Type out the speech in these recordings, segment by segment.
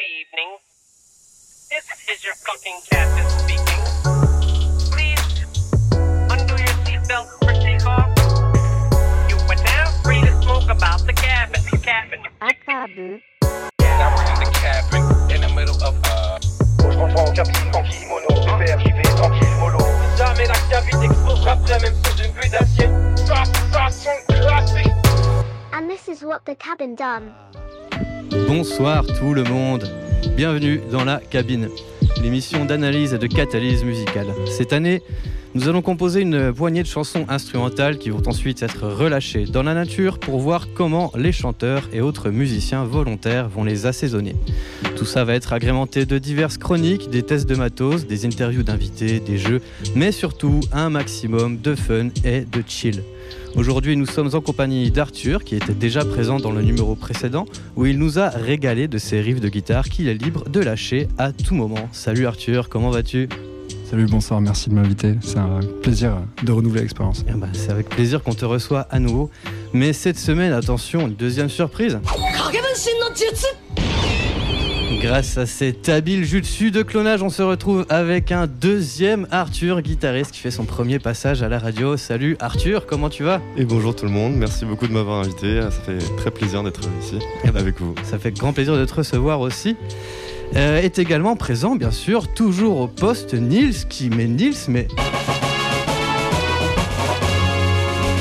evening. This is your fucking captain speaking. Please undo your seatbelt for takeoff. You are now free to smoke about the cabin. Cabin. Akabu. Now we're in the cabin, in the middle of uh. Je rentre en cabine en kimono, pépère, j'y tranquille, mollo. Jamais la cabine exploserait même sous une pluie d'acier. Ça, ça son classique. And this is what the cabin done. Bonsoir tout le monde, bienvenue dans la cabine, l'émission d'analyse et de catalyse musicale. Cette année, nous allons composer une poignée de chansons instrumentales qui vont ensuite être relâchées dans la nature pour voir comment les chanteurs et autres musiciens volontaires vont les assaisonner. Tout ça va être agrémenté de diverses chroniques, des tests de matos, des interviews d'invités, des jeux, mais surtout un maximum de fun et de chill. Aujourd'hui, nous sommes en compagnie d'Arthur, qui était déjà présent dans le numéro précédent, où il nous a régalé de ses riffs de guitare qu'il est libre de lâcher à tout moment. Salut Arthur, comment vas-tu? Salut, bonsoir, merci de m'inviter. C'est un plaisir de renouveler l'expérience. Eh ben, C'est avec plaisir qu'on te reçoit à nouveau. Mais cette semaine, attention, une deuxième surprise. Grâce à cet habile jutsu de clonage, on se retrouve avec un deuxième Arthur, guitariste qui fait son premier passage à la radio. Salut Arthur, comment tu vas? Et bonjour tout le monde, merci beaucoup de m'avoir invité, ça fait très plaisir d'être ici Eh ben, avec vous. Ça fait grand plaisir de te recevoir aussi. Euh, est également présent, bien sûr, toujours au poste Nils, qui mais Nils, mais.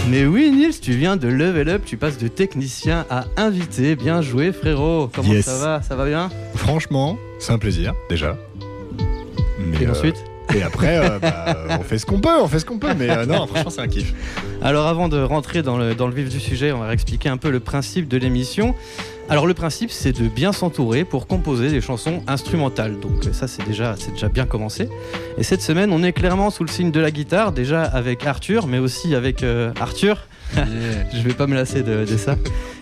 Mais oui, Nils, tu viens de level up, tu passes de technicien à invité. Bien joué, frérot. Comment Yes. ça va? Ça va bien? Franchement, c'est un plaisir, déjà. Mais, Et euh, ensuite? Et après, euh, bah, on fait ce qu'on peut, on fait ce qu'on peut. Mais euh, non, franchement, c'est un kiff. Alors avant de rentrer dans le, dans le vif du sujet, on va expliquer un peu le principe de l'émission. Alors le principe c'est de bien s'entourer pour composer des chansons instrumentales. Donc ça c'est déjà, c'est déjà bien commencé. Et cette semaine on est clairement sous le signe de la guitare, déjà avec Arthur, mais aussi avec euh, Arthur. Je vais pas me lasser de, de ça.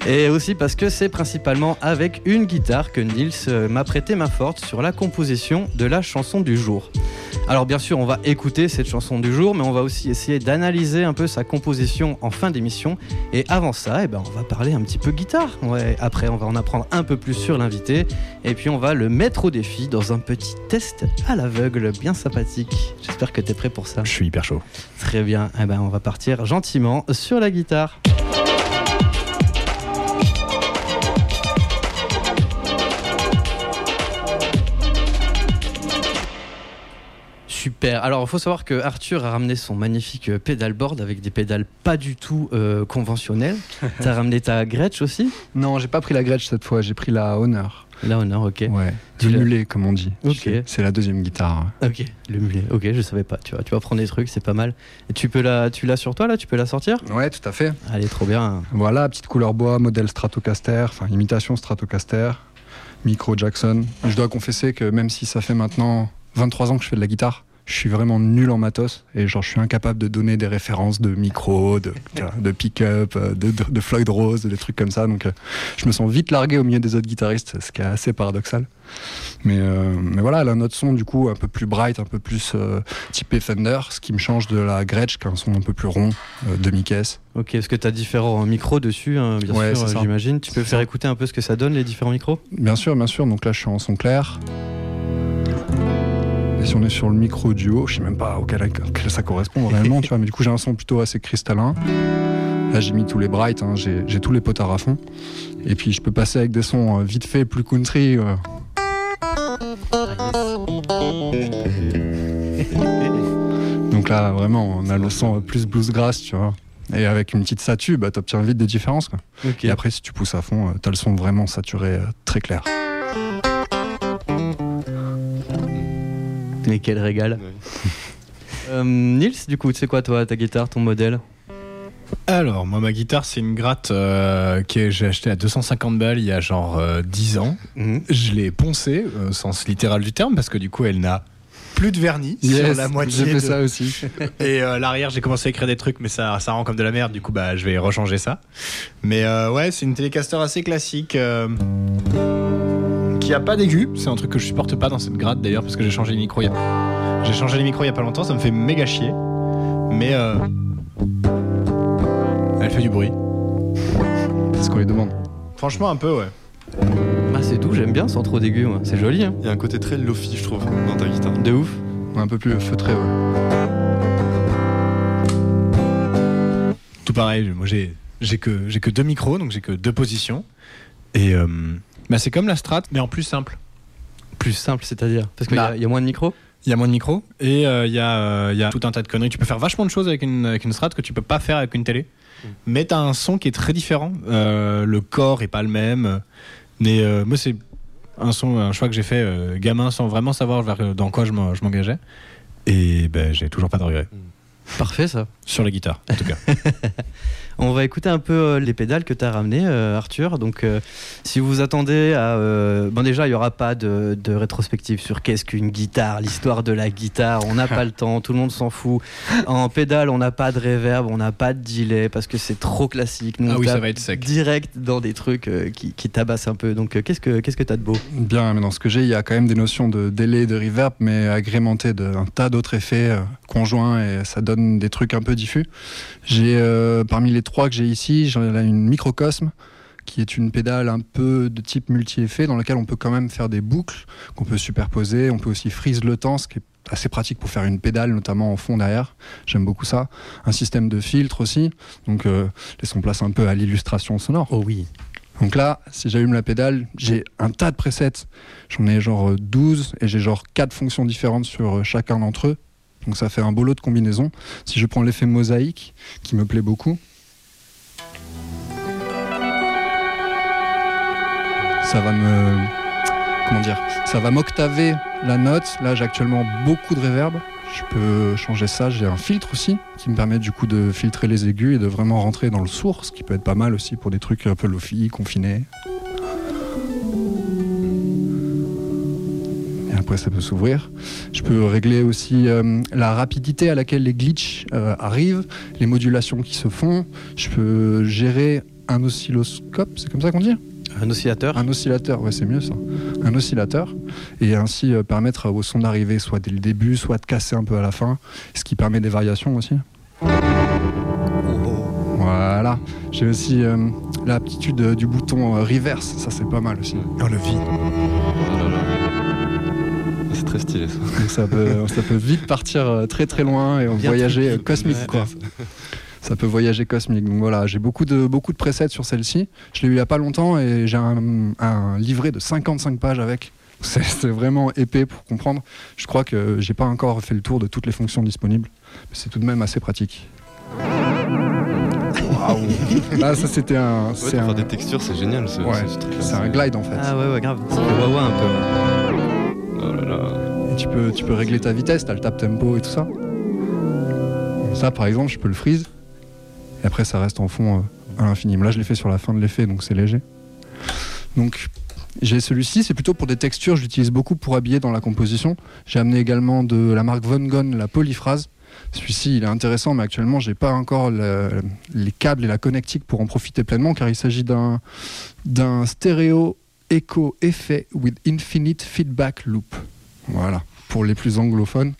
Et aussi parce que c'est principalement avec une guitare que Nils euh, m'a prêté main forte sur la composition de la chanson du jour. Alors bien sûr, on va écouter cette chanson du jour, mais on va aussi essayer d'analyser un peu sa composition en fin d'émission. Et avant ça, eh ben, on va parler un petit peu guitare. Ouais, après, on va en apprendre un peu plus sur l'invité. Et puis, on va le mettre au défi dans un petit test à l'aveugle bien sympathique. J'espère que tu es prêt pour ça. Je suis hyper chaud. Très bien. Eh ben, on va partir gentiment sur la guitare. Super. Alors, il faut savoir que Arthur a ramené son magnifique euh, pédalboard avec des pédales pas du tout euh, conventionnelles. T'as ramené ta Gretsch aussi? Non, j'ai pas pris la Gretsch cette fois, j'ai pris la Honor. Là, honneur, ok. Ouais, du mulet, comme on dit. Ok. C'est la deuxième guitare. Ok, le mulet. Ok, je savais pas. Tu vois, tu vas prendre des trucs, c'est pas mal. Et tu peux la, tu l'as sur toi là? Tu peux la sortir? Ouais, tout à fait. Allez, trop bien. Voilà, petite couleur bois, modèle Stratocaster, enfin imitation Stratocaster, micro Jackson. Je dois confesser que même si ça fait maintenant 23 ans que je fais de la guitare, je suis vraiment nul en matos et genre je suis incapable de donner des références de micro, de, de pick-up, euh, de, de, de Floyd Rose, des trucs comme ça. Donc euh, je me sens vite largué au milieu des autres guitaristes, ce qui est assez paradoxal. Mais, euh, mais voilà, elle a un autre son du coup un peu plus bright, un peu plus euh, typé Fender, ce qui me change de la Gretsch qui a un son un peu plus rond, euh, demi-caisse. Ok, est-ce que tu as différents micros dessus, hein, bien Ouais, sûr, j'imagine. Tu peux faire écouter un peu ce que ça donne, les différents micros? Bien sûr, bien sûr. Donc là, je suis en son clair. Si on est sur le micro duo, je sais même pas auquel, auquel ça correspond réellement, tu vois. Mais du coup, j'ai un son plutôt assez cristallin. Là, j'ai mis tous les brights, hein, j'ai tous les potards à fond. Et puis, je peux passer avec des sons euh, vite fait plus country. euh. Donc là, vraiment, on a le son plus bluesgrass, tu vois. Et avec une petite satu, bah, t'obtiens vite des différences. Quoi. Et après, si tu pousses à fond, euh, t'as le son vraiment saturé, euh, très clair. Mais quel régal. Euh, Nils, du coup, tu sais quoi, toi, ta guitare, ton modèle? Alors, moi, ma guitare, c'est une gratte euh, que j'ai achetée à 250 balles il y a genre euh, 10 ans. Je l'ai poncée, euh, au sens littéral du terme, parce que du coup, elle n'a plus de vernis sur la moitié. J'ai fait de- ça aussi. Et euh, l'arrière, j'ai commencé à écrire des trucs, mais ça, ça rend comme de la merde. Du coup, bah, je vais rechanger ça. Mais euh, ouais, c'est une Telecaster assez classique. Qui a pas d'aigu. C'est un truc que je supporte pas dans cette grade d'ailleurs, parce que j'ai changé les micros. il y a- J'ai changé les micros il y a pas longtemps, ça me fait méga chier. Mais euh, elle fait du bruit. C'est ce qu'on lui demande. Franchement, un peu, ouais. Ah, assez doux, j'aime bien sans trop d'aigus, moi. c'est joli. Hein. Il y a un côté très lofi, je trouve, dans ta guitare. De ouf. Un peu plus feutré, ouais. Tout pareil, moi j'ai j'ai que j'ai que deux micros, donc j'ai que deux positions. Et euh, bah, c'est comme la Strat, mais en plus simple. Plus simple, c'est-à-dire? Parce qu'il y, Bah. y a moins de micros? Il y a moins de micros et euh, il y, a, euh, il y a tout un tas de conneries. Tu peux faire vachement de choses avec une, avec une Strat que tu peux pas faire avec une télé. Mais t'as un son qui est très différent. Euh, le corps est pas le même. Mais euh, moi, c'est un son, un choix que j'ai fait euh, gamin sans vraiment savoir vers, dans quoi je m'en- je m'engageais. Et ben, j'ai toujours pas de regrets. Parfait ça. Sur la guitare, en tout cas. On va écouter un peu euh, les pédales que tu as ramenées, euh, Arthur. Donc, euh, si vous attendez à. euh, bon, déjà, il n'y aura pas de, de rétrospective sur qu'est-ce qu'une guitare, l'histoire de la guitare. On n'a pas le temps, tout le monde s'en fout. En pédale, on n'a pas de reverb, on n'a pas de delay parce que c'est trop classique. Nous, Ah on oui, ça va être sec. Direct dans des trucs euh, qui, qui tabassent un peu. Donc, euh, qu'est-ce que qu'est-ce que tu as de beau? Bien, mais dans ce que j'ai, il y a quand même des notions de délai, de reverb, mais agrémentées d'un tas d'autres effets euh, conjoints et ça donne des trucs un peu diffus. J'ai euh, parmi les trois que j'ai ici, j'en ai une microcosme qui est une pédale un peu de type multi-effet dans laquelle on peut quand même faire des boucles qu'on peut superposer. On peut aussi freeze le temps, ce qui est assez pratique pour faire une pédale, notamment en fond derrière. J'aime beaucoup ça. Un système de filtre aussi. Donc, euh, laissons place un peu à l'illustration sonore. Oh oui. Donc là, si j'allume la pédale, j'ai un tas de presets. J'en ai genre euh, 12 et j'ai genre 4 fonctions différentes sur euh, chacun d'entre eux. Donc ça fait un beau lot de combinaisons. Si je prends l'effet mosaïque, qui me plaît beaucoup, ça va me... Comment dire Ça va m'octaver la note. Là, j'ai actuellement beaucoup de reverb. Je peux changer ça. J'ai un filtre aussi qui me permet du coup de filtrer les aigus et de vraiment rentrer dans le sourd, ce qui peut être pas mal aussi pour des trucs un peu lofi, confinés. Après, ça peut s'ouvrir. Je peux régler aussi euh, la rapidité à laquelle les glitches euh, arrivent, les modulations qui se font. Je peux gérer un oscilloscope, c'est comme ça qu'on dit? Un oscillateur Un oscillateur, ouais, c'est mieux ça. Un oscillateur. Et ainsi euh, permettre au son d'arriver soit dès le début, soit de casser un peu à la fin, ce qui permet des variations aussi. Voilà. J'ai aussi euh, l'aptitude du bouton euh, reverse, ça c'est pas mal aussi. On le vit. Très stylé ça. Donc ça peut, ça peut vite partir euh, très très loin et Bien voyager cosmique Ouais. quoi. Ça peut voyager cosmique. Donc voilà, j'ai beaucoup de, beaucoup de presets sur celle-ci. Je l'ai eu il y a pas longtemps et j'ai un, un livret de 55 pages avec. C'est c'est vraiment épais pour comprendre. Je crois que j'ai pas encore fait le tour de toutes les fonctions disponibles. Mais c'est tout de même assez pratique. Waouh Là, ça c'était un. Ouais, c'est pour un, faire des textures, c'est génial ce, ouais, ce truc-là. c'est un glide en fait. Ah ouais, ouais, grave. Wawa un peu. Oh tu peux, tu peux régler ta vitesse, t'as le tap tempo et tout ça. Ça, par exemple, je peux le freeze. Et après, ça reste en fond euh, à l'infini. Mais Là, je l'ai fait sur la fin de l'effet, donc c'est léger. Donc, j'ai celui-ci, c'est plutôt pour des textures. Je l'utilise beaucoup pour habiller dans la composition. J'ai amené également de la marque Von Gogh la polyphrase. Celui-ci, il est intéressant, mais actuellement, j'ai pas encore le- les câbles et la connectique pour en profiter pleinement, car il s'agit d'un stéréo echo effet with infinite feedback loop. Voilà, pour les plus anglophones.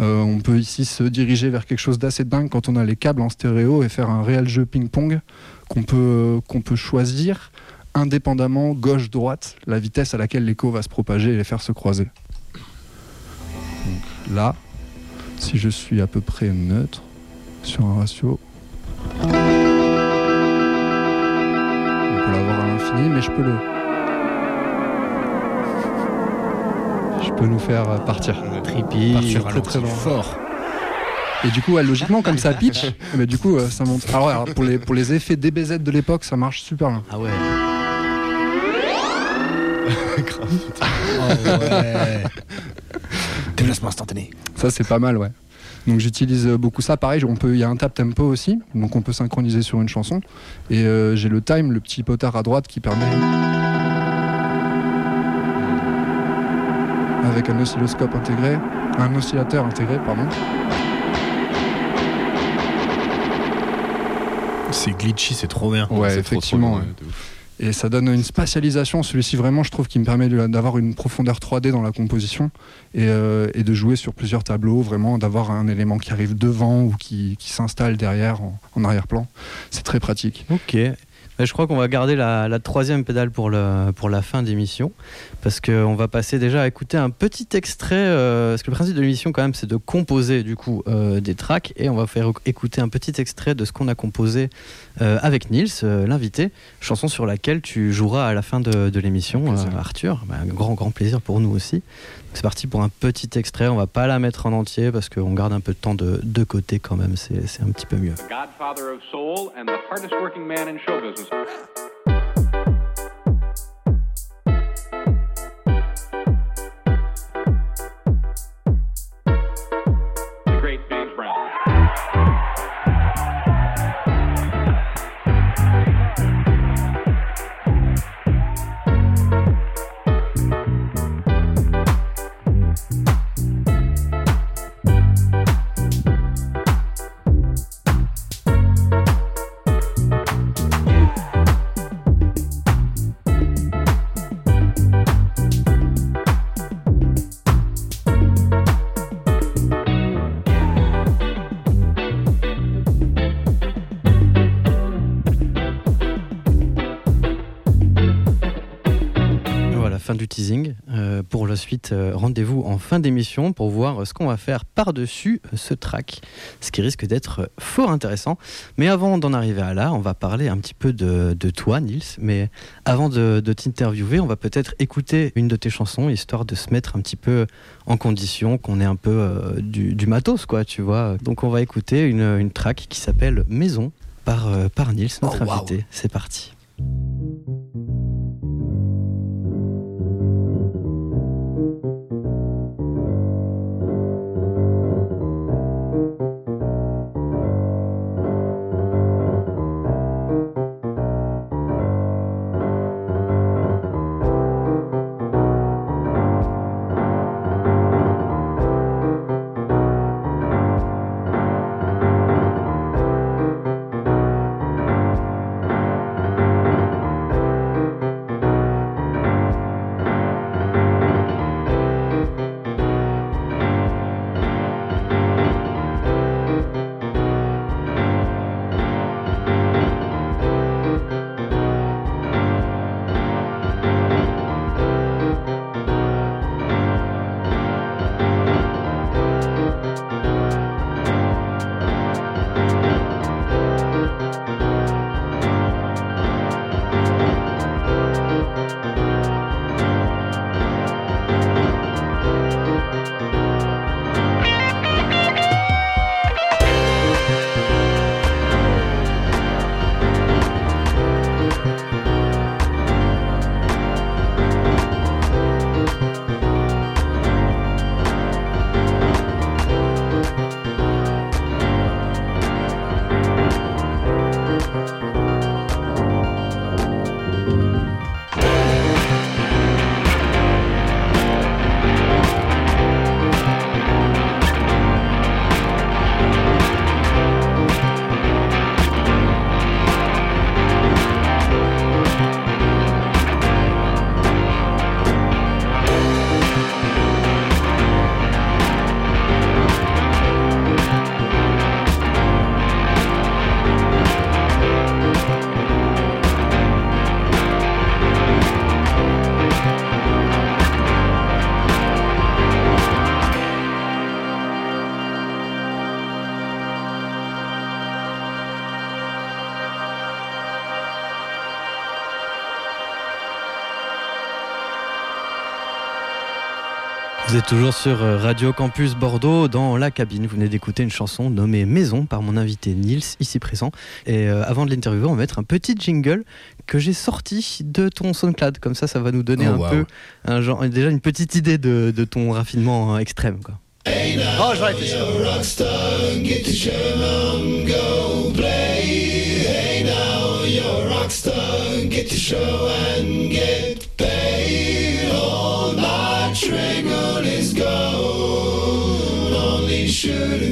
Euh, on peut ici se diriger vers quelque chose d'assez dingue quand on a les câbles en stéréo et faire un réel jeu ping-pong qu'on peut, qu'on peut choisir indépendamment gauche-droite, la vitesse à laquelle l'écho va se propager et les faire se croiser. Donc là, si je suis à peu près neutre sur un ratio, on peut l'avoir à l'infini, mais je peux le, je peux nous faire partir. Trippy. Partir très très loin. fort. Et du coup, ouais, logiquement, comme ça pitch, mais du coup, euh, ça monte. Alors, pour, les, pour les effets DBZ de l'époque, ça marche super bien. Ah ouais. Déplacement instantané. Ça, c'est pas mal, ouais. Donc j'utilise euh, beaucoup ça. Pareil, on peut, il y a un tap tempo aussi, donc on peut synchroniser sur une chanson. Et euh, j'ai le time, le petit potard à droite qui permet, avec un oscilloscope intégré, un oscillateur intégré, pardon. C'est glitchy, c'est trop bien. Ouais, C'est trop, trop effectivement. bien, ouais. Et ça donne une spatialisation. Celui-ci, vraiment, je trouve qu'il me permet d'avoir une profondeur 3D dans la composition et, euh, et de jouer sur plusieurs tableaux, vraiment d'avoir un élément qui arrive devant ou qui, qui s'installe derrière en, en arrière-plan. C'est très pratique. Ok. Mais je crois qu'on va garder la, la troisième pédale pour, le, pour la fin d'émission, parce qu'on va passer déjà à écouter un petit extrait, euh, parce que le principe de l'émission quand même c'est de composer du coup euh, des tracks, et on va faire écouter un petit extrait de ce qu'on a composé euh, avec Nils, l'invité, chanson sur laquelle tu joueras à la fin de, de l'émission, Arthur. Bah, un grand grand plaisir pour nous aussi. C'est parti pour un petit extrait, on va pas la mettre en entier, parce qu'on garde un peu de temps de, de côté quand même, c'est un petit peu mieux. godfather of soul and the hardest working man in show business. Fin du teasing. Euh, pour la suite, euh, rendez-vous en fin d'émission pour voir ce qu'on va faire par-dessus euh, ce track, ce qui risque d'être fort intéressant. Mais avant d'en arriver à là, on va parler un petit peu de, de toi, Nils. Mais avant de, de t'interviewer, on va peut-être écouter une de tes chansons, histoire de se mettre un petit peu en condition, qu'on ait un peu euh, du, du matos, quoi, tu vois. Donc on va écouter une, une track qui s'appelle Maison par, par Nils, notre Oh, wow. invité. C'est parti. toujours sur euh, Radio Campus Bordeaux, dans la cabine, vous venez d'écouter une chanson nommée Maison par mon invité Nils, ici présent. Et euh, avant de l'interviewer, on va mettre un petit jingle que j'ai sorti de ton SoundCloud. Comme ça, ça va nous donner oh, un peu, déjà une petite idée de, de ton raffinement hein, extrême. Quoi. Hey now. Rockstar,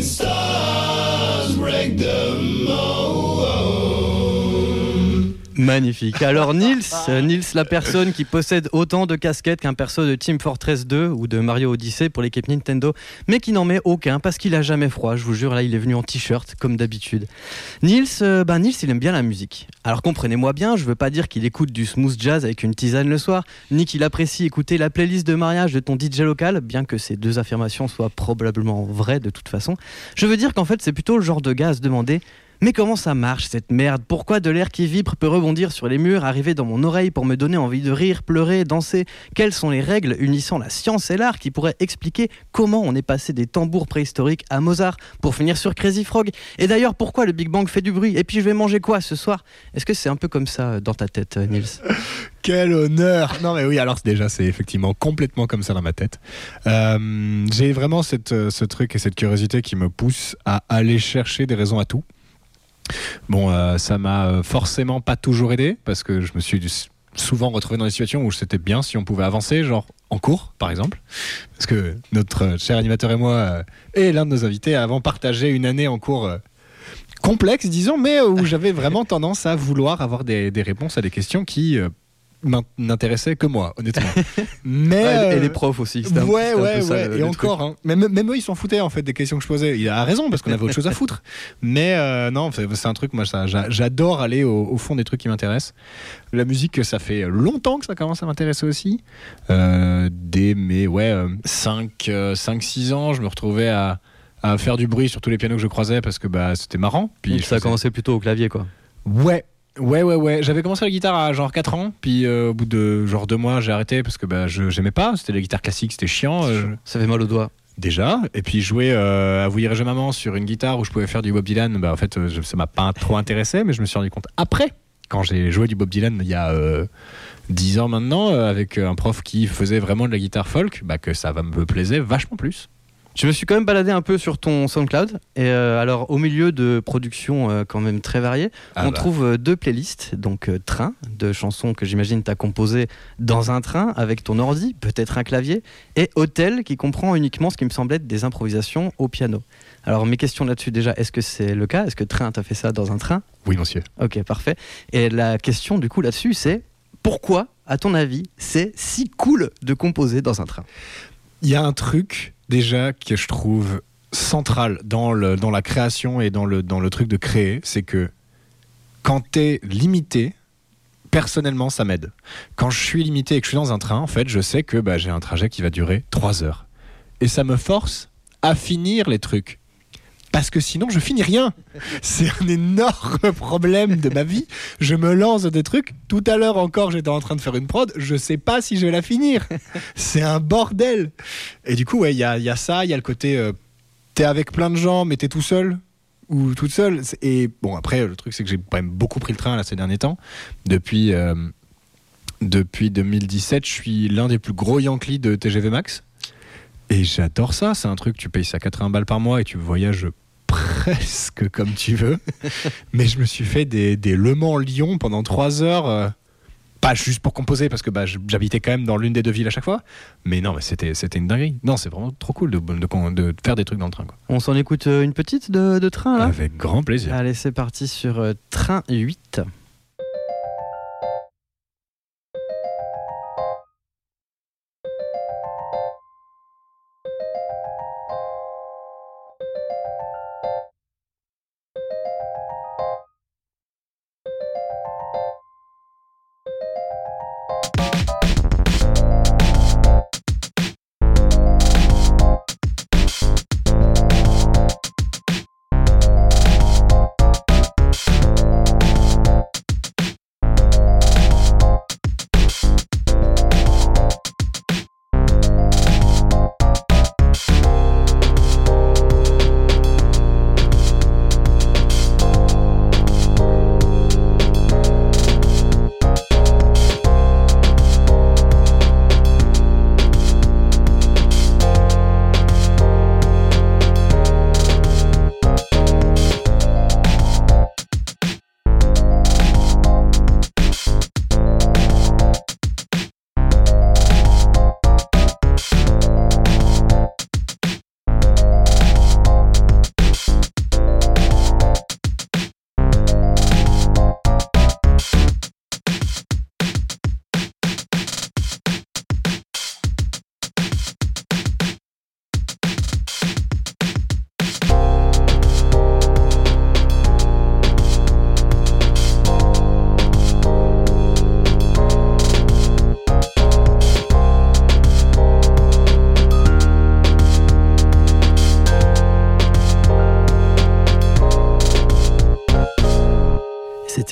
stop. Magnifique. Alors Nils, Nils, la personne qui possède autant de casquettes qu'un perso de Team Fortress 2 ou de Mario Odyssey pour l'équipe Nintendo, mais qui n'en met aucun parce qu'il a jamais froid. Je vous jure, là, il est venu en t-shirt comme d'habitude. Nils, ben il aime bien la musique. Alors comprenez-moi bien, je veux pas dire qu'il écoute du smooth jazz avec une tisane le soir, ni qu'il apprécie écouter la playlist de mariage de ton DJ local, bien que ces deux affirmations soient probablement vraies de toute façon. Je veux dire qu'en fait, c'est plutôt le genre de gars à se demander mais comment ça marche cette merde? Pourquoi de l'air qui vibre peut rebondir sur les murs, arriver dans mon oreille pour me donner envie de rire, pleurer, danser? Quelles sont les règles unissant la science et l'art qui pourraient expliquer comment on est passé des tambours préhistoriques à Mozart? Pour finir sur Crazy Frog. Et d'ailleurs, pourquoi le Big Bang fait du bruit? Et puis je vais manger quoi ce soir? Est-ce que c'est un peu comme ça dans ta tête, euh, Nils? Quel honneur! Non mais oui, alors déjà c'est effectivement complètement comme ça dans ma tête. Euh, J'ai vraiment euh, ce truc et cette curiosité qui me pousse à aller chercher des raisons à tout. Bon, euh, ça m'a euh, forcément pas toujours aidé parce que je me suis souvent retrouvé dans des situations où c'était bien si on pouvait avancer, genre en cours par exemple. Parce que notre euh, cher animateur et moi et l'un de nos invités avons partagé une année en cours complexe, disons, mais où j'avais vraiment tendance à vouloir avoir des réponses à des questions qui n'intéressaient que moi, honnêtement. Mais Ouais, et euh, les profs aussi. un- Ouais, ouais, ça, ouais. le- et le encore, hein. même, même eux, ils s'en foutaient en fait des questions que je posais. Il a raison parce qu'on avait autre chose à foutre. Mais euh, non, c'est un truc, moi, j'adore aller au, au fond des trucs qui m'intéressent. La musique, ça fait longtemps que ça commence à m'intéresser aussi. Euh, dès mes ouais, 5-6 ans, je me retrouvais à, à faire du bruit sur tous les pianos que je croisais parce que bah, c'était marrant. Puis Donc ça a faisais- commencé plutôt au clavier, quoi. Ouais. Ouais, ouais, ouais. J'avais commencé la guitare à genre 4 ans, puis euh, au bout de genre 2 mois, j'ai arrêté parce que bah, je j'aimais pas. C'était la guitare classique, c'était chiant. euh, Ça fait mal aux doigts. déjà. Et puis jouer euh, à Vous irez maman sur une guitare où je pouvais faire du Bob Dylan, bah, en fait, euh, je- ça m'a pas trop intéressé, mais je me suis rendu compte après, quand j'ai joué du Bob Dylan il y a euh, 10 ans maintenant, avec un prof qui faisait vraiment de la guitare folk, bah, que ça va me plaisait vachement plus. Je me suis quand même baladé un peu sur ton SoundCloud. Et euh, alors, au milieu de productions euh, quand même très variées, Ah on bah. trouve euh, deux playlists. Donc, euh, Train, de chansons que j'imagine tu as composées dans un train avec ton ordi, peut-être un clavier. Et Hôtel, qui comprend uniquement ce qui me semble être des improvisations au piano. Alors, mes questions là-dessus, déjà, est-ce que c'est le cas? Est-ce que Train, t'as fait ça dans un train? Oui, monsieur. Ok, parfait. Et la question, du coup, là-dessus, c'est pourquoi, à ton avis, c'est si cool de composer dans un train? Il y a un truc déjà que je trouve central dans, le, dans la création et dans le, dans le truc de créer, c'est que quand t'es limité, personnellement, ça m'aide. Quand je suis limité et que je suis dans un train, en fait, je sais que bah, j'ai un trajet qui va durer 3 heures. Et ça me force à finir les trucs. Parce que sinon, je finis rien. C'est un énorme problème de ma vie. Je me lance des trucs. Tout à l'heure encore, j'étais en train de faire une prod. Je sais pas si je vais la finir. C'est un bordel. Et du coup, ouais, il y a, ça. Il y a le côté. euh, t'es avec plein de gens, mais t'es tout seul ou toute seule. Et bon, après, le truc, c'est que j'ai quand même beaucoup pris le train là, ces derniers temps. Depuis, euh, depuis 2017, je suis l'un des plus gros Yankees de TGV Max. Et j'adore ça. C'est un truc, tu payes ça 80 balles par mois et tu voyages presque comme tu veux. Mais je me suis fait des, des Le Mans-Lyon pendant 3 heures. euh, pas juste pour composer, parce que bah, j'habitais quand même dans l'une des deux villes à chaque fois. Mais non, mais c'était c'était une dinguerie. Non, c'est vraiment trop cool de, de, de faire des trucs dans le train. Quoi. On s'en écoute euh, une petite de, de train, là? Avec grand plaisir. Allez, c'est parti sur euh, Train 8.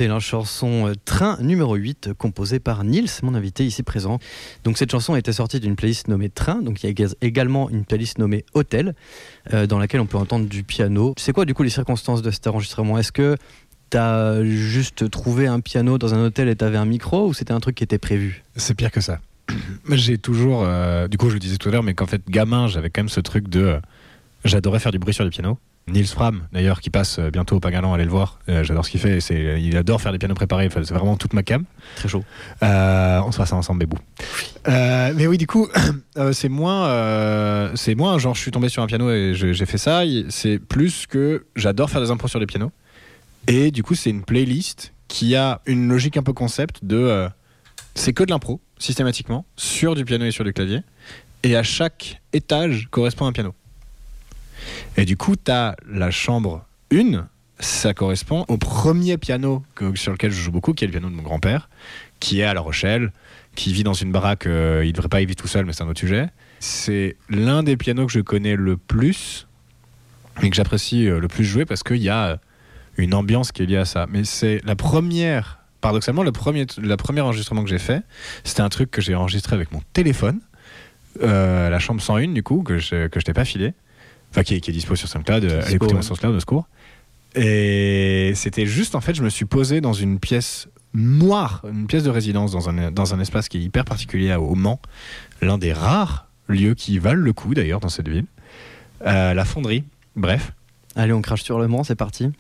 C'était la chanson euh, Train numéro 8, euh, composée par Nils, mon invité ici présent. Donc cette chanson était sortie d'une playlist nommée Train, donc il y a éga- également une playlist nommée Hôtel, euh, dans laquelle on peut entendre du piano. C'est quoi du coup les circonstances de cet enregistrement? Est-ce que t'as juste trouvé un piano dans un hôtel et t'avais un micro, ou c'était un truc qui était prévu? C'est pire que ça. J'ai toujours, euh, du coup, je le disais tout à l'heure, mais qu'en fait, gamin, j'avais quand même ce truc de. J'adorais faire du bruit sur du piano. Nils Fram, d'ailleurs, qui passe euh, bientôt au Pagalan, allez le voir. Euh, J'adore ce qu'il fait. C'est, il adore faire des pianos préparés. Enfin, c'est vraiment toute ma cam. Très chaud. Euh, on se fera ça ensemble, Bébou. Euh, mais oui, du coup, c'est moins, c'est moins genre je suis tombé sur un piano et j'ai fait ça. C'est plus que j'adore faire des impros sur les pianos. Et du coup, c'est une playlist qui a une logique un peu concept de, c'est que de l'impro systématiquement sur du piano et sur du clavier. Et à chaque étage correspond un piano. Et du coup, tu as la chambre 1, ça correspond au premier piano que- sur lequel je joue beaucoup, qui est le piano de mon grand-père, qui est à La Rochelle, qui vit dans une baraque. euh, il devrait pas y vivre tout seul, mais c'est un autre sujet. C'est l'un des pianos que je connais le plus et que j'apprécie euh, le plus jouer parce qu'il y a euh, une ambiance qui est liée à ça. Mais c'est la première, paradoxalement, le premier, le premier enregistrement que j'ai fait, c'était un truc que j'ai enregistré avec mon téléphone, la chambre 101 du coup, que je, que je t'ai pas filé, enfin qui, est- qui est dispo sur SoundCloud, euh, allez Dispo, écouter mon ouais. SoundCloud au secours. Et c'était juste, en fait, je me suis posé dans une pièce noire, une pièce de résidence dans un, dans un espace qui est hyper particulier au Mans, l'un des rares lieux qui valent le coup d'ailleurs dans cette ville. Euh, la fonderie, bref. Allez, on crache sur le Mans, c'est parti.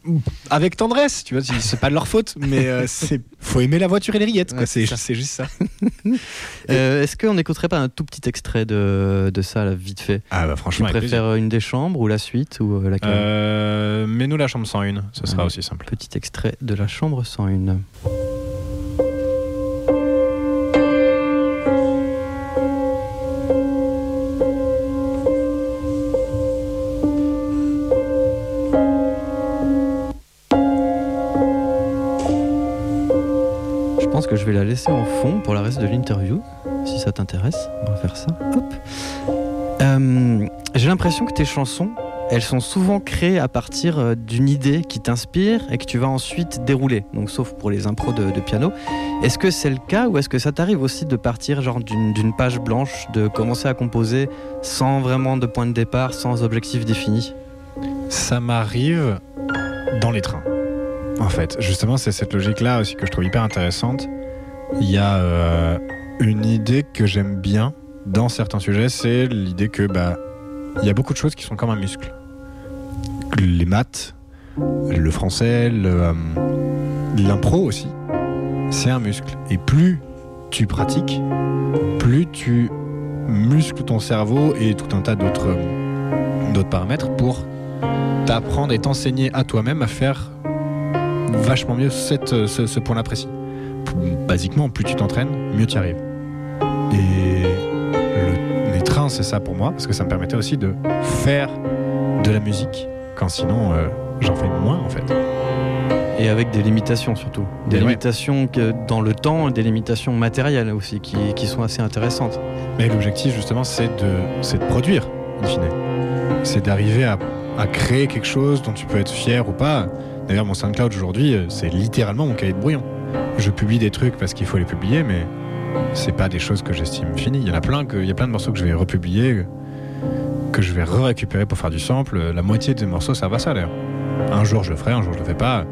Avec tendresse, tu vois, c'est pas de leur faute, mais euh, c'est faut aimer la voiture et les rillettes, quoi. Ouais, c'est juste ça. Euh, Est-ce qu'on n'écouterait pas un tout petit extrait de, de ça, là, vite fait? Ah bah Tu franchement, plaisir. préfères une des chambres ou la suite ou euh, laquelle? Euh, Mets-nous la chambre 101, ce sera aussi simple. Petit extrait de la chambre 101. Pense que je vais la laisser en fond pour la reste de l'interview, si ça t'intéresse. On va faire ça. Euh, J'ai l'impression que tes chansons, elles sont souvent créées à partir euh, d'une idée qui t'inspire et que tu vas ensuite dérouler. Donc, sauf pour les impros de, de piano. Est-ce que c'est le cas ou est-ce que ça t'arrive aussi de partir genre d'une page blanche, de commencer à composer sans vraiment de point de départ, sans objectif défini? Ça m'arrive dans les trains. En fait, justement, c'est cette logique-là aussi que je trouve hyper intéressante. Il y a euh, une idée que j'aime bien dans certains sujets, c'est l'idée que bah il y a beaucoup de choses qui sont comme un muscle. Les maths, le français, euh, l'impro aussi, c'est un muscle. Et plus tu pratiques, plus tu muscles ton cerveau et tout un tas d'autres paramètres pour t'apprendre et t'enseigner à toi-même à faire vachement mieux cette, ce, ce point-là précis. Basiquement, plus tu t'entraînes, mieux tu y arrives. Et le- les trains, c'est ça pour moi, parce que ça me permettait aussi de faire de la musique, quand sinon euh, j'en fais moins en fait. Et avec des limitations surtout. Des Mais ouais. limitations que dans le temps, des limitations matérielles aussi qui, qui sont assez intéressantes. Mais l'objectif justement, c'est de, c'est de produire, in fine. C'est d'arriver à, à créer quelque chose dont tu peux être fier ou pas. D'ailleurs, mon SoundCloud aujourd'hui, euh, c'est littéralement mon cahier de brouillon. Je publie des trucs parce qu'il faut les publier, mais c'est pas des choses que j'estime finies. Il y en a plein, il y a plein de morceaux que je vais republier, que je vais re-récupérer pour faire du sample. La moitié des morceaux, ça va ça d'ailleurs. Un jour je le ferai, un jour je le fais pas.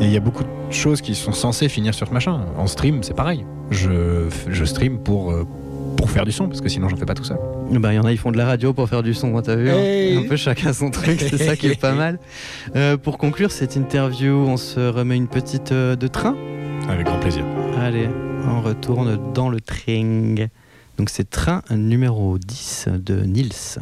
Et il y a beaucoup de choses qui sont censées finir sur ce machin. En stream, c'est pareil. Je, je stream pour, euh, pour faire du son, parce que sinon j'en fais pas tout seul. Bah, il y en a, ils font de la radio pour faire du son, hein, t'as vu hein Hey Un peu chacun son truc, c'est ça qui est pas mal. Euh, pour conclure cette interview, on se remet une petite euh, de train. Avec grand plaisir. Allez, on retourne dans le train. Donc c'est train numéro 10 de Nils.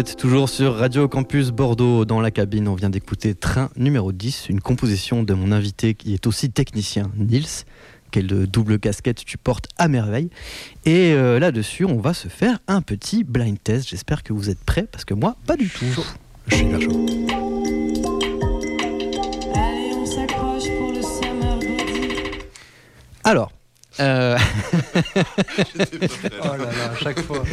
Êtes toujours sur Radio Campus Bordeaux dans la cabine. On vient d'écouter Train numéro 10, une composition de mon invité qui est aussi technicien, Nils. Quelle double casquette tu portes à merveille. Et euh, là-dessus, on va se faire un petit blind test. J'espère que vous êtes prêts parce que moi, pas du tout. Je suis hyper chaud. Allez, on s'accroche pour le summer body. Alors. Euh, Oh là là, à chaque fois.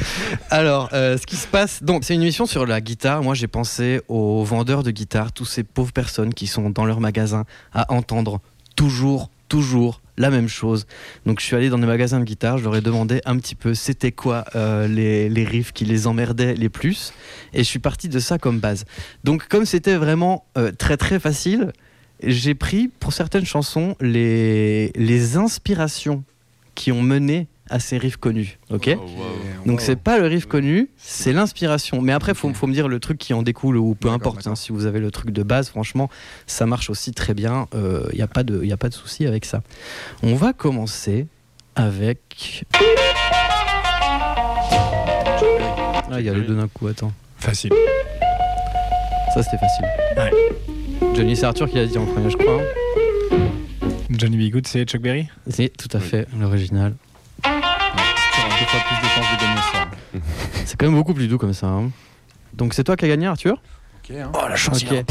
Alors, euh, ce qui se passe, donc c'est une émission sur la guitare. Moi, j'ai pensé aux vendeurs de guitare, tous ces pauvres personnes qui sont dans leur magasin à entendre toujours, toujours la même chose. Donc, je suis allé dans des magasins de guitare, je leur ai demandé un petit peu c'était quoi euh, les, les riffs qui les emmerdaient les plus, et je suis parti de ça comme base. Donc, comme c'était vraiment très très facile, j'ai pris pour certaines chansons les, les inspirations qui ont mené à ces riffs connus. Ok. Oh, wow. Donc c'est pas le riff connu, c'est l'inspiration. Mais après, faut, faut me dire le truc qui en découle ou peu importe. hein. si vous avez le truc de base, franchement, ça marche aussi très bien. Il n'y a pas de, y a pas de souci avec ça. On va commencer avec. Ah, il y a les deux d'un coup. Attends, Facile. ça c'était facile. Ouais. Johnny, c'est Arthur qui l'a dit en premier, je crois. Johnny B. Good, c'est Chuck Berry C'est tout à fait l'original. Gagner ça. C'est quand même beaucoup plus doux comme ça. hein. Donc c'est toi qui as gagné, Arthur. Ok, hein. Oh, la chance, il a un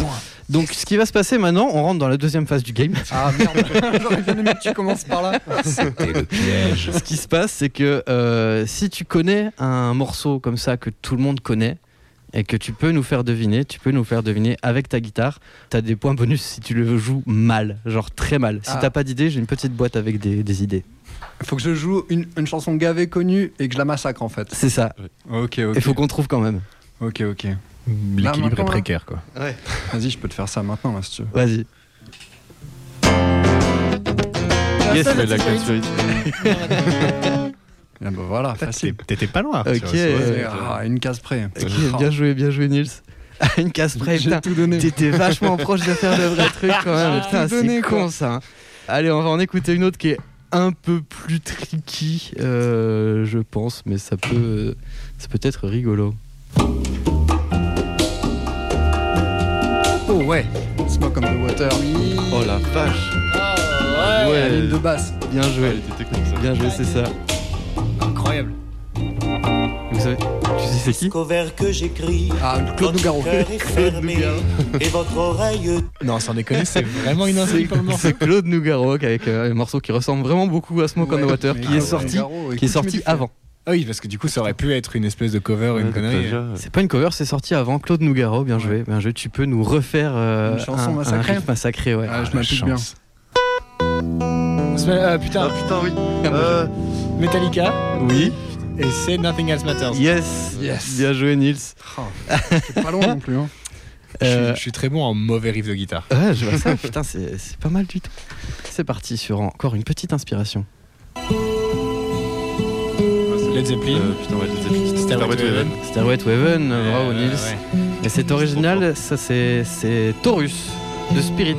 Donc ce qui va se passer maintenant, on rentre dans la deuxième phase du game. Ah merde, j'aurais bien aimé que tu commences par là. C'était le piège. Ce qui se passe, c'est que euh, si tu connais un morceau comme ça que tout le monde connaît et que tu peux nous faire deviner, tu peux nous faire deviner avec ta guitare. Tu as des points bonus si tu le joues mal, genre très mal. Si Ah. t'as pas d'idée, j'ai une petite boîte avec des, des idées. Faut que je joue une, une chanson gavée connue et que je la massacre en fait. C'est ça. Ok, ok. Il faut qu'on trouve quand même. Ok, ok. L'équilibre est là précaire, quoi. Vas-y, je peux te faire ça maintenant là si tu veux. Vas-y. Yes, la. Ah bah voilà, facile. T'étais pas loin. Ok. Euh. Ah, une case près. Bien joué, bien joué, Nils. Une casse près, J'ai putain. tout donné. T'étais vachement proche de faire le vrai truc quand même. Putain, c'est con ça. hein. Allez, on va en écouter une autre qui est un peu plus tricky, euh, je pense, mais ça peut, ça peut être rigolo. Oh ouais, Smoke on the Water. Oh la vache La Ouais, ligne de basse. bien joué, elle était technique ça. bien joué, c'est ça. Vous savez, tu sais c'est qui Qu'au vers que j'écris, Ah, Claude Nougaro. et votre oreille Non, sans déconner, c'est vraiment une inspi pour le morceau. C'est Claude Nougaro avec euh, un morceau qui ressemble vraiment beaucoup à Smoke on the Water, qui est sorti, Nougaro, qui est sorti avant. Ah oui, parce que du coup, ça aurait pu être une espèce de cover, Ouais, une connerie. C'est pas une cover, c'est sorti avant. Claude Nougaro, bien joué, bien joué. Tu peux nous refaire euh, Une chanson un, massacrée un riff massacré, ouais. Ah, je la m'applique bien. chance. Euh, putain, Ah putain, oui. Euh, Metallica, Oui. Et c'est Nothing Else Matters. Yes, Yes. bien joué Nils. Oh, c'est pas loin non plus. Hein. Je, suis, Euh, je suis très bon en mauvais riff de guitare. Ouais, je vois ça. Putain, c'est pas mal du tout. C'est parti sur encore une petite inspiration. Led Zeppelin. euh, putain, ouais, les Zeppelin. Stairway to Heaven. Stairway to Heaven, bravo Euh, Nils. ouais. Et c'est original, ça c'est c'est Taurus de Spirit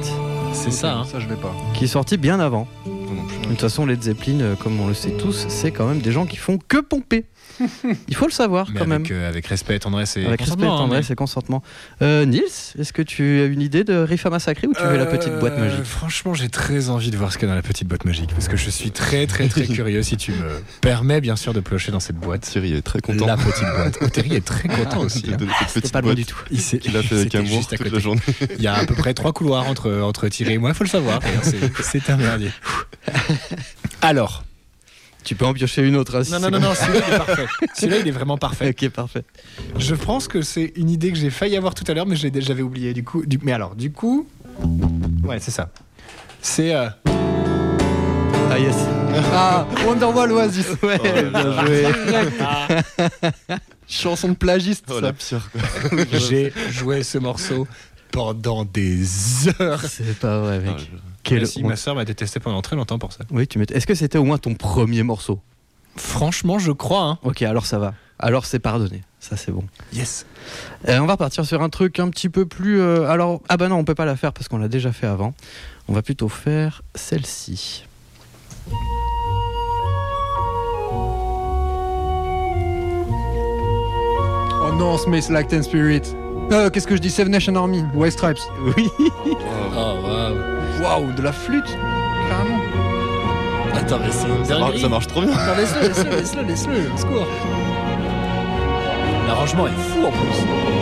C'est ça, hein. Ça, je vais pas. qui est sorti bien avant. De toute façon, Led Zeppelin, euh, comme on le sait tous, c'est quand même des gens qui font que pomper. Il faut le savoir Mais quand même. avec, euh, avec respect, tendresse et Avec respect, consentement, hein, tendresse et consentement. Euh, Nils, est-ce que tu as une idée de riff à massacrer ou tu veux la petite boîte Euh, magique Franchement, j'ai très envie de voir ce qu'il y a dans la petite boîte magique parce que je suis très très très curieux si tu me permets bien sûr de piocher dans cette boîte. Thierry est très content. La petite boîte. Oh, Terry est très content aussi. de hein. cette petite pas loin boîte du tout. Il s'est- qu'il a fait avec amour juste à toute côté. la journée. Il y a à peu près trois couloirs entre, entre Thierry et moi, faut le savoir. C'est un merdier. Alors. Tu peux en piocher une autre. hein, si Non, non, non, non, celui-là il est parfait. Celui-là il est vraiment parfait. Ok, parfait. Je pense que c'est une idée que j'ai failli avoir tout à l'heure, mais j'avais oublié. Du coup, du- mais alors, du coup, ouais, c'est ça. C'est euh, Ah yes. Ah, Wonderwall Oasis. Ouais, Oh bien joué. Chanson de plagiste. Oh ça. la pire j'ai joué ce morceau pendant des heures. C'est pas vrai, mec. Ah, je- Mais si, ma soeur m'a détesté pendant très longtemps pour ça. Oui, tu. Est-ce que c'était au moins ton premier morceau? Franchement, je crois. Hein. Ok, alors ça va. Alors c'est pardonné. Ça c'est bon. Yes. Euh, on va partir sur un truc un petit peu plus. euh, alors ah bah non, on peut pas la faire parce qu'on l'a déjà fait avant. On va plutôt faire celle-ci. Oh non, like Ten Spirit. Euh, Qu'est-ce que je dis? Seven Nation Army, White Stripes. Oui. Oh, waouh. Waouh, de la flûte Carrément. Attends, mais c'est Ça marche, ça marche trop bien. Laisse-le, laisse-le, laisse-le, laisse-le, secours. L'arrangement est fou en plus.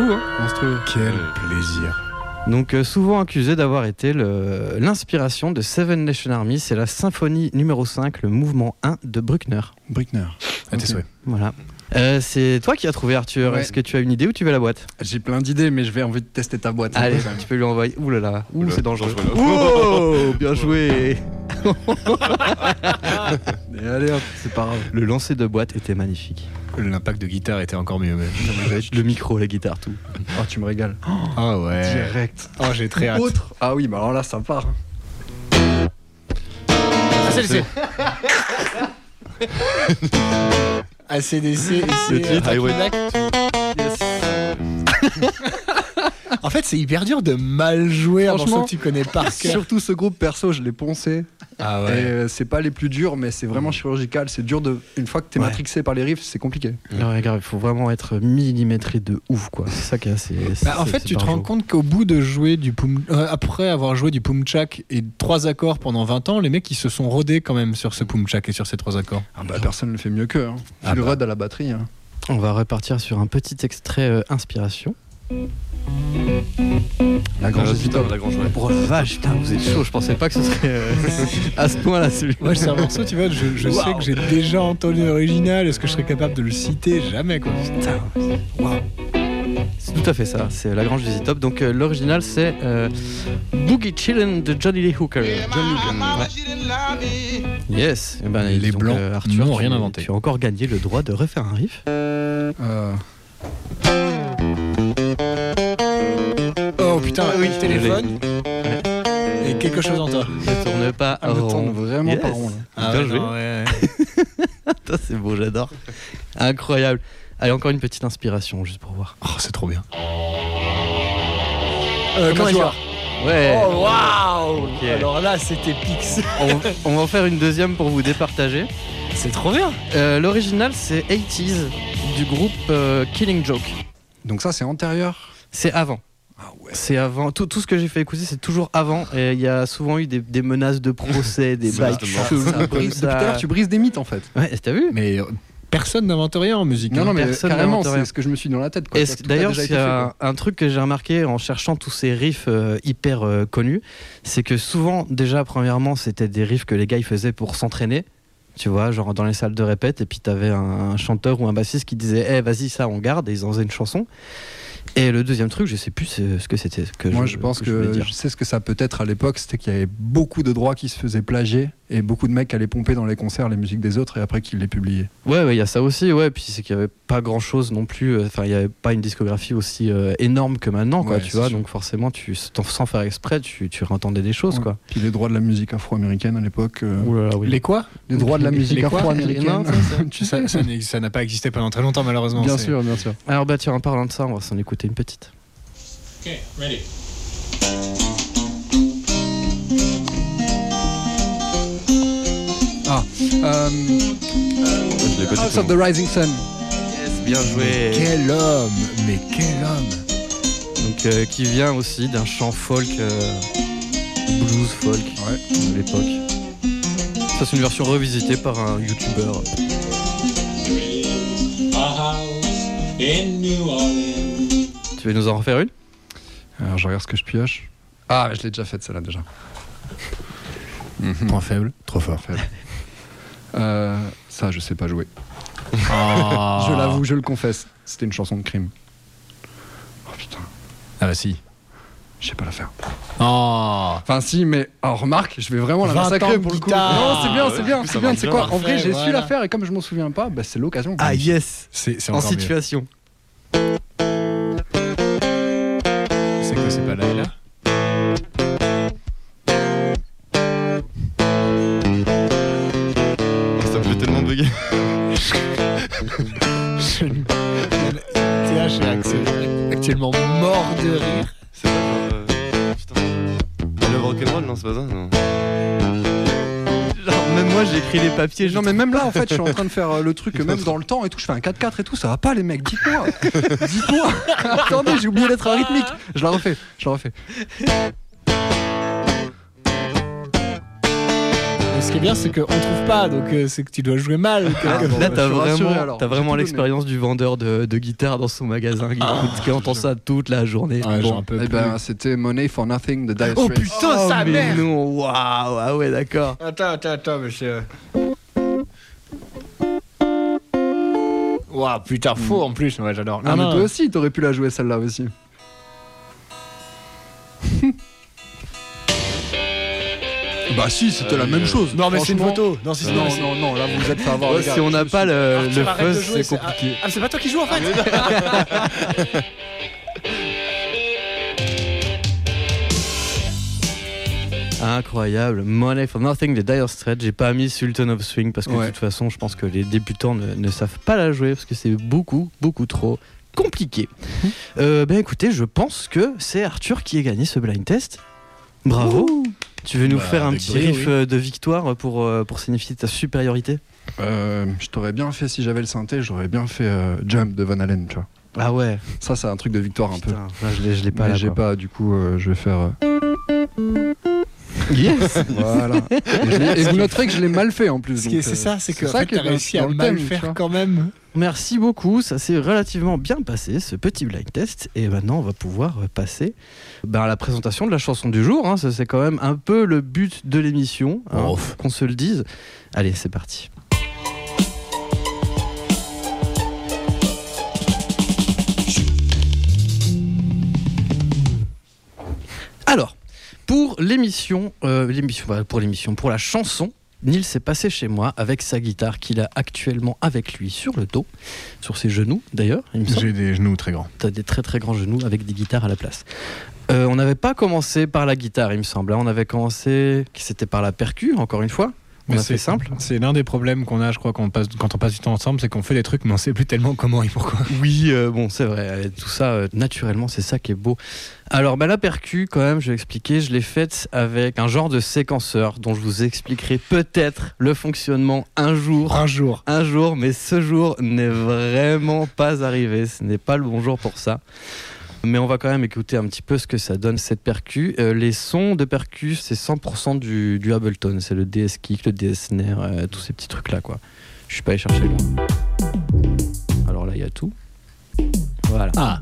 Fou, hein Monstrueux. Quel plaisir. Donc euh, souvent accusé d'avoir été l'inspiration de Seven Nation Army, c'est la symphonie numéro 5, le mouvement 1 de Bruckner. Bruckner. À tes souhaits. Voilà. Euh, c'est toi qui as trouvé Arthur. Ouais. Est-ce que tu as une idée ou tu veux la boîte J'ai plein d'idées, mais je vais envie de tester ta boîte. Allez, tu peux lui envoyer. Ouh là là, ouh c'est dangereux. Oh, bien joué. Et allez hop, c'est pas grave. Le lancer de boîte était magnifique. L'impact de guitare était encore mieux même. Le micro, la guitare, tout. Oh, tu me régales. Ah ouais. Direct. Oh, j'ai très hâte. Autre Ah oui, bah alors là, ça part. ACDC. ACDC et c'est euh, Highway. Black. En fait, c'est hyper dur de mal jouer un morceau Franchement, que tu connais par cœur. Surtout ce groupe perso, je l'ai poncé. Ah Et euh, c'est pas les plus durs, mais c'est vraiment chirurgical. C'est dur de. Une fois que t'es Ouais. matrixé par les riffs, c'est compliqué. Non, regarde, il faut vraiment être millimétré de ouf, quoi. C'est ça qui est assez. Bah, en fait, tu te rends compte qu'au bout de jouer du poum, euh, après avoir joué du pumchak et trois accords pendant 20 ans, les mecs ils se sont rodés quand même sur ce pumchak et sur ces trois accords. Ah bah, personne ne le fait mieux qu'eux. Hein. Ah le bah. À la batterie. Hein. On va repartir sur un petit extrait euh, inspiration. La grande Ah, Vitor. putain, la grande joie. Oh vache, putain, vous êtes chaud. Je pensais pas que ce serait euh, à ce point-là celui. Moi, c'est un morceau, tu vois, je, je sais que j'ai déjà entendu l'original. Est-ce que je serais capable de le citer Jamais quoi? C'est tout à fait ça. C'est la Grange Visitop. Donc euh, l'original c'est euh, Boogie Chillin' de Johnny Lee Hooker. Johnny ouais. Yes. Et ben, Les donc, Blancs Arthur, n'ont tu- rien inventé. Tu as encore gagné le droit de refaire un riff. Euh, Putain, oui, téléphone et quelque chose en toi. Ne tourne pas me rond. tourne vraiment Yes. pas rond. Là. Ah Bien ouais, joué. non, ouais, ouais. Ça, c'est beau, j'adore. Incroyable. Allez, encore une petite inspiration juste pour voir. Oh, c'est trop bien. Euh, comment Ouais. Oh waouh. Alors là, c'était pix. On, on va en faire une deuxième pour vous départager. C'est trop bien. Euh, L'original, c'est 80s du groupe euh, Killing Joke. Donc ça, c'est antérieur? C'est avant. Ah ouais. C'est avant. Tout, tout ce que j'ai fait écouter, c'est toujours avant. Et il y a souvent eu des, des menaces de procès, des Ça, bails Depuis tout à l'heure, tu brises des mythes en fait. Ouais, t'as vu? Mais euh, personne n'invente rien en musique. Non, hein. non, mais personne carrément, n'invente rien. c'est ce que je me suis dit dans la tête. D'ailleurs, c'est un, un truc que j'ai remarqué en cherchant tous ces riffs euh, hyper euh, connus, c'est que souvent, déjà, premièrement, c'était des riffs que les gars ils faisaient pour s'entraîner. Tu vois, genre dans les salles de répète, et puis t'avais un, un chanteur ou un bassiste qui disait Eh, vas-y, ça, on garde, et ils en faisaient une chanson. Et le deuxième truc, je sais plus ce que c'était. Moi, je pense je voulais que je sais ce que ça peut être à l'époque, c'était qu'il y avait beaucoup de droits qui se faisaient plagier et beaucoup de mecs allaient pomper dans les concerts les musiques des autres et après qu'ils les publiaient. Ouais, ouais, il y a ça aussi, ouais. Puis c'est qu'il n'y avait pas grand chose non plus. euh, Enfin, il n'y avait pas une discographie aussi euh, énorme que maintenant, quoi, Ouais, tu vois. sûr. Donc forcément, tu, sans faire exprès, tu, tu entendais des choses, Ouais. quoi. Puis les droits de la musique afro-américaine à l'époque. euh, Ouh là là, oui. Les quoi? Les droits de la musique afro-américaine. Tu sais ça n'a pas existé pendant très longtemps, malheureusement. Bien sûr, bien sûr. Alors, bah, tiens, en parlant de ça, on va s'en écouter une petite. Okay, ready. Ah, euh, du House of the Rising Sun. Yes, bien joué. Quel homme Mais quel homme Donc, euh, qui vient aussi d'un chant folk, euh, blues folk de l'époque. Ça, c'est une version revisitée par un youtubeur. A house in New Orleans. Tu veux nous en refaire une? Alors, je regarde ce que je pioche. Ah, je l'ai déjà faite celle-là déjà. Point faible, trop fort. Faible. Euh, ça, je sais pas jouer. Ah. Je l'avoue, je le confesse. C'était une chanson de crime. Oh putain, Ah bah si. je sais pas la faire. Oh Enfin, si, mais oh, remarque, je vais vraiment la 20 ans massacrer pour le coup. Non, c'est bien, Ah c'est bien, c'est bien. C'est quoi En vrai, j'ai su la faire et comme je m'en souviens pas, bah, c'est l'occasion. Ah, yes C'est En mieux. Mort de rire. C'est pas genre. euh, Putain. I love rock'n'roll, non, c'est pas ça Non. Genre, même moi, j'ai écrit les papiers. Non mais même là en fait je suis en train de faire euh, le truc euh, même dans le temps et tout, je fais un 4-4 et tout, ça va pas les mecs, dites-moi Dites-moi Attendez, j'ai oublié d'être rythmique Je la refais, je la refais. Ce qui est bien, c'est qu'on trouve pas, donc euh, c'est que tu dois jouer mal. Ah, bon, Là, bah, t'as vraiment, vraiment l'expérience du vendeur de, de guitare dans son magasin qui, Ah. écoute- qui entend ça toute la journée. Ouais, Bon. j'en peux Eh ben c'était Money for Nothing de Dire Oh Straits. putain, Oh, sa mais mère non, waouh, ah ouais, d'accord. Attends, attends, attends, monsieur. Waouh, putain, faux en plus, ouais, j'adore. Ah, mais toi aussi t'aurais pu la jouer celle-là aussi. Bah si, c'était la même chose. Non, mais c'est une photo. Non, si, Non, non, non, là vous êtes fait avoir. si on n'a pas le, Arthur, le arrête de fuzz, c'est compliqué. Ah, c'est pas toi qui joues en fait Incroyable. Money for Nothing des Dire Straits. J'ai pas mis Sultan of Swing parce que Ouais. de toute façon, je pense que les débutants ne, ne savent pas la jouer parce que c'est beaucoup, beaucoup trop compliqué. Euh, ben écoutez, je pense que c'est Arthur qui a gagné ce blind test. Bravo. Tu veux nous Bah, faire un petit riff oui. euh, de victoire pour, euh, pour signifier ta supériorité Euh, je t'aurais bien fait si j'avais le synthé, j'aurais bien fait euh, Jump de Van Halen, tu vois. Ah ouais. Ça c'est un truc de victoire un peu. Là, je l'ai, je l'ai pas Mais là. j'ai quoi. pas, du coup euh, je vais faire. Euh, Yes. Voilà. Et, vous noterez que je l'ai mal fait en plus. C'est euh, ça, c'est que t'as dans- réussi à mal tu faire quand même. Merci beaucoup, ça s'est relativement bien passé ce petit blind test et maintenant on va pouvoir passer ben, à la présentation de la chanson du jour. hein. C'est quand même un peu le but de l'émission, hein, qu'on se le dise. Allez, c'est parti. Pour l'émission, euh, l'émission, bah, pour l'émission, pour la chanson, Neil s'est passé chez moi avec sa guitare qu'il a actuellement avec lui sur le dos, sur ses genoux d'ailleurs. J'ai des genoux très grands. T'as des très très grands genoux avec des guitares à la place. Euh, on n'avait pas commencé par la guitare, il me semble. hein. On avait commencé, c'était par la percu, encore une fois. On Mais a fait simple. C'est l'un des problèmes qu'on a, je crois, quand on passe, quand on passe du temps ensemble, c'est qu'on fait des trucs, mais on sait plus tellement comment et pourquoi. Oui, euh, bon, c'est vrai. euh, Tout ça, euh, naturellement, c'est ça qui est beau. Alors, bah, la percu, quand même, je vais expliquer, je l'ai faite avec un genre de séquenceur dont je vous expliquerai peut-être le fonctionnement un jour. Un jour. un jour, mais ce jour n'est vraiment pas arrivé. Ce n'est pas le bon jour pour ça. Mais on va quand même écouter un petit peu ce que ça donne cette percu. Euh, les sons de percu, c'est 100% du, du Ableton. C'est le DS kick, le DS snare, euh, tous ces petits trucs là quoi. Je suis pas allé chercher loin. Alors là, il y a tout. Voilà. Ah.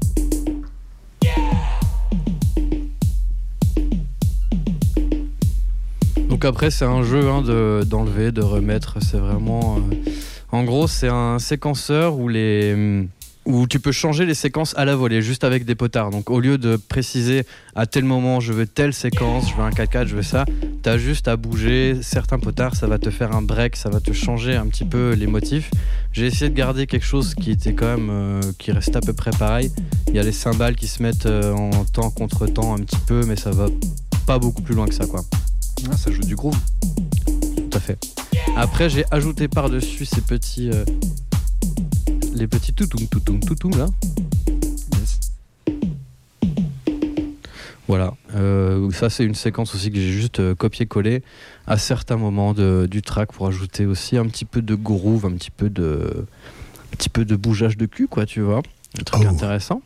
Donc après, c'est un jeu hein, de- d'enlever, de remettre. C'est vraiment. euh, En gros, c'est un séquenceur où les hum, où tu peux changer les séquences à la volée, juste avec des potards. Donc au lieu de préciser à tel moment je veux telle séquence, je veux un 4 je veux ça, tu as juste à bouger certains potards, ça va te faire un break, ça va te changer un petit peu les motifs. J'ai essayé de garder quelque chose qui était quand même euh, qui reste à peu près pareil. Il y a les cymbales qui se mettent euh, en temps contre temps un petit peu, mais ça va pas beaucoup plus loin que ça quoi. Ah, ça joue du groove. Tout à fait. Après, j'ai ajouté par-dessus ces petits. euh, les petits toutoum, toutoum, toutoum là. Voilà. Euh, ça, c'est une séquence aussi que j'ai juste euh, copié-collé à certains moments de- du track pour ajouter aussi un petit peu de groove, un petit peu de, un petit peu de bougeage de cul, quoi, tu vois. Un truc Oh. intéressant.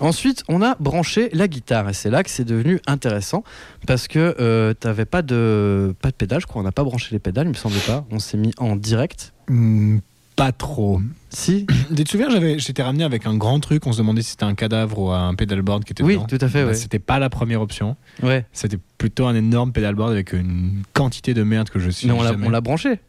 Ensuite, on a branché la guitare et c'est là que c'est devenu intéressant parce que euh, t'avais pas de pas de pédale, je crois. On n'a pas branché les pédales, il me semblait pas. On s'est mis en direct. Hmm, pas trop. Si. Tu te souviens, j'avais, j'étais ramené avec un grand truc. On se demandait si c'était un cadavre ou un pedalboard qui était Oui, dedans. tout à fait, Bah, ouais. C'était pas la première option. Ouais. C'était plutôt un énorme pedalboard avec une quantité de merde que je suis. Mais on l'a jamais- on l'a branché.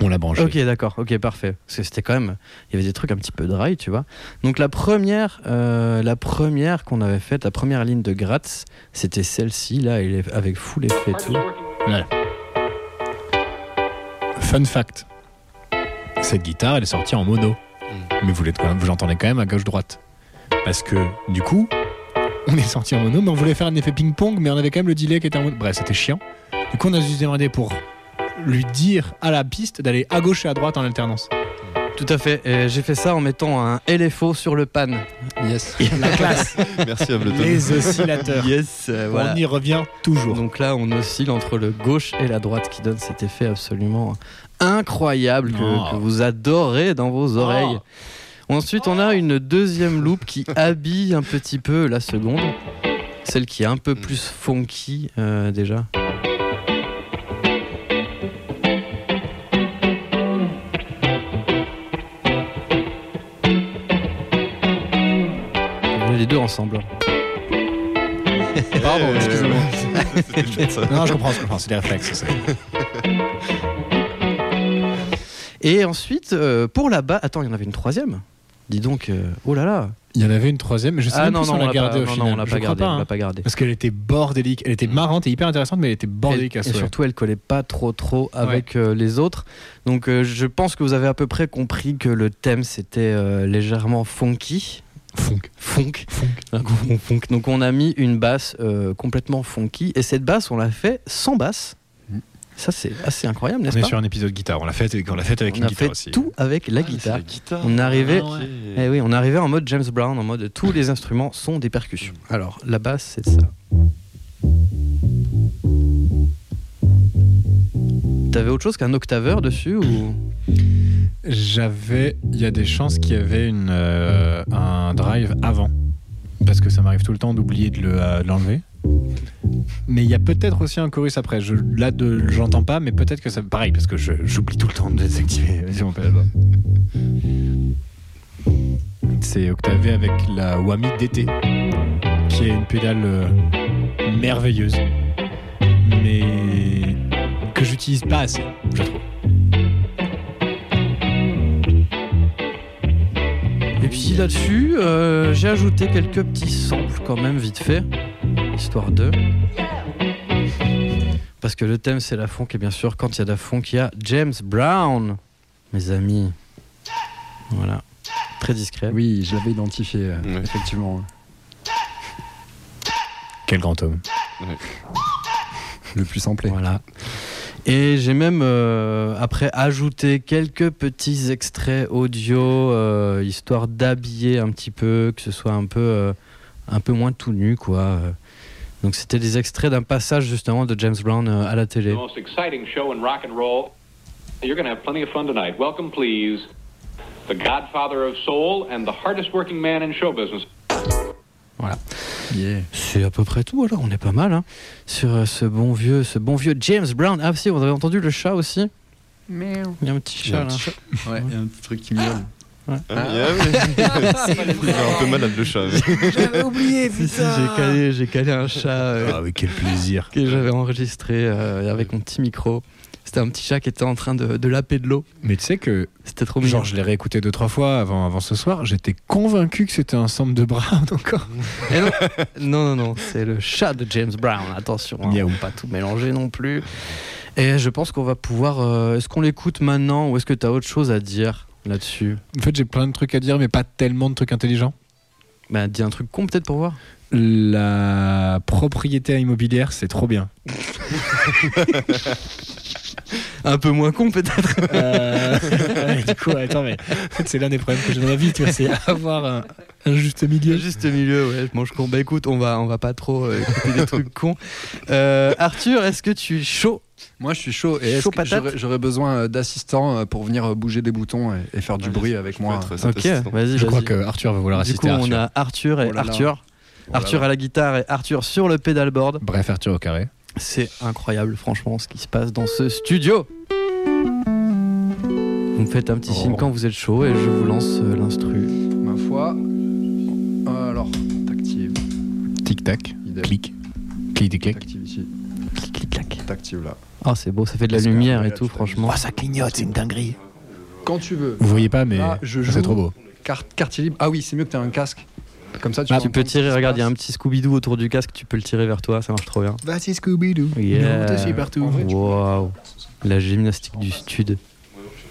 On l'a branché. Ok, d'accord. Ok, parfait. Parce que c'était quand même, il y avait des trucs un petit peu dry, tu vois. Donc la première, euh, la première qu'on avait faite, la première ligne de Gratz, c'était celle-ci là, avec full effet et tout. Fun fact. Cette guitare, elle est sortie en mono. Mais quand même, vous l'entendez quand même à gauche-droite. Parce que, du coup, on est sorti en mono, mais on voulait faire un effet ping-pong, mais on avait quand même le delay qui était en mono. Bref, c'était chiant. Du coup, on a juste demandé pour lui dire à la piste d'aller à gauche et à droite en alternance. Tout à fait. Et J'ai fait ça en mettant un LFO sur le pan. Yes. La classe. Merci Ableton. Les oscillateurs. Yes, euh, voilà. On y revient toujours. Donc là, on oscille entre le gauche et la droite qui donne cet effet absolument incroyable que, Oh. que vous adorez dans vos oreilles. Ensuite, on a une deuxième loupe qui habille un petit peu la seconde. Celle qui est un peu plus funky euh, déjà. Deux ensemble. Pardon, excusez-moi. Ça. Non, je comprends, je comprends, c'est des réflexes. Et ensuite, euh, pour la bas, attends, il y en avait une troisième. Dis donc, euh, oh là là. Il y en avait une troisième, mais je sais Ah même non, si non, on l'a gardée au non, final. non, on l'a pas gardée, hein. l'a pas gardée. Parce qu'elle était bordélique, elle était marrante et hyper intéressante, mais elle était bordélique à et souhait. surtout, elle collait pas trop trop avec euh, les autres. Donc, euh, je pense que vous avez à peu près compris que le thème c'était euh, légèrement funky. Funk. Funk. Funk. Funk. Donc, on a mis une basse euh, complètement funky. Et cette basse, on l'a fait sans basse. Mm. Ça, c'est assez incroyable, On n'est-ce est pas sur un épisode guitare, on l'a fait, on l'a fait avec On une a guitare fait aussi. tout avec la Ah, guitare. la guitare. On est arrivé, Ah, eh oui, on est arrivé en mode James Brown, en mode tous les instruments sont des percussions. Alors, la basse, c'est ça. T'avais autre chose qu'un octaveur dessus ou? J'avais, il y a des chances qu'il y avait une, euh, un drive avant, parce que ça m'arrive tout le temps d'oublier de le, euh, l'enlever. Mais il y a peut-être aussi un chorus après. Là, j'entends pas, mais peut-être que ça. Pareil, parce que j'oublie tout le temps de désactiver pédale. C'est octavé avec la Wami DT, qui est une pédale euh, merveilleuse, mais que j'utilise pas assez, je trouve. Puis là-dessus, euh, j'ai ajouté quelques petits samples quand même vite fait, histoire de. Parce que le thème c'est la funk et bien sûr quand il y a de la funk, il y a James Brown, mes amis. Voilà, très discret. Oui, je l'avais identifié, euh, effectivement. Quel grand homme. Le plus samplé. Voilà. Et j'ai même euh, après ajouté quelques petits extraits audio euh, histoire d'habiller un petit peu, que ce soit un peu euh, un peu moins tout nu quoi. Donc c'était des extraits d'un passage justement de James Brown euh, à la télé. The most exciting show in rock and roll. You're going to have plenty of fun tonight. Welcome, please, the godfather of soul and the hardest working man in show business. Voilà. Yeah. C'est à peu près tout alors, on est pas mal hein, sur euh, ce bon vieux ce bon vieux James Brown. Ah si, vous avez entendu le chat aussi Il y a un petit Il y a chat un là. petit Ouais, il y a un petit truc qui miaule. Ah, yeah, oui. Il est un peu malade le chat. mais- J'avais oublié, Si, si, j'ai calé, j'ai calé un chat euh, Ah quel plaisir. que j'avais enregistré euh, avec mon petit micro. C'était un petit chat qui était en train de, de laper de l'eau. Mais tu sais que, C'était trop mignon. genre, je l'ai réécouté deux, trois fois avant, avant ce soir. J'étais convaincu que c'était un sample de Brown encore. Eh non, non, non, non, c'est le chat de James Brown. Attention, hein, Miaou. on va pas tout mélanger non plus. Et je pense qu'on va pouvoir. euh, est-ce qu'on l'écoute maintenant ou est-ce que tu as autre chose à dire là-dessus? En fait, j'ai plein de trucs à dire, mais pas tellement de trucs intelligents. Bah, dis un truc con peut-être pour voir. La propriété immobilière, c'est trop bien. Un peu moins con peut-être. Euh, du coup, attends, mais c'est l'un des problèmes que j'ai dans la vie, tu vois, c'est avoir un, un juste milieu. Juste milieu, ouais, je mange con. Bah écoute, on va, on va pas trop euh, écouter des trucs cons. Euh, Arthur, est-ce que tu es chaud? Moi, je suis chaud. Et Chaud j'aurais- besoin d'assistants euh, pour venir bouger des boutons et, et faire du Ouais, bruit avec moi. Ok, assistant. vas-y, Je crois que Arthur va vouloir Du assister coup, à on a Arthur et Oh là là. Arthur. Oh là Arthur à la guitare et Arthur sur le pedalboard. Bref, Arthur au carré. C'est incroyable, franchement, ce qui se passe dans ce studio. Vous me faites un petit signe Oh. quand vous êtes chaud et je vous lance euh, l'instru. Ma foi. Alors, t'actives. Tic-tac, clic, clic-clic. T'actives ici. Clic, clic, clac. T'actives là. Oh, c'est beau, ça fait de la Parce lumière et tout, franchement. Oh, ça clignote, c'est une dinguerie. Quand tu veux. Vous voyez pas, mais c'est trop beau. Carte, quartier libre. Ah oui, c'est mieux que t'aies un casque. Comme ça, tu, Ah, peux tu tirer, regarde, il y a un petit Scooby-Doo autour du casque, tu peux le tirer vers toi, ça marche trop bien. Vas-y, Scooby-Doo. Yeah. Je suis partout. Waouh, la gymnastique du stud.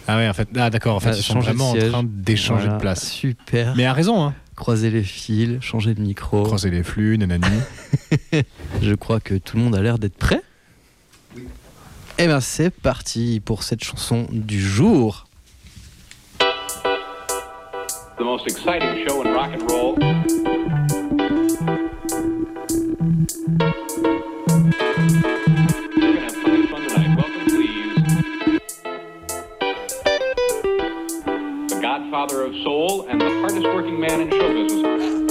Ah ouais, en fait, ah d'accord, en fait, Ah, ils sont vraiment en train d'échanger Voilà, de place. Super. Mais à raison, hein. Croiser les fils, changer de micro. Croiser les flux, nanani. Je crois que tout le monde a l'air d'être prêt. Eh ben c'est parti pour cette chanson du jour. The most exciting show in rock and roll. Godfather of soul and the hardest working man in show business.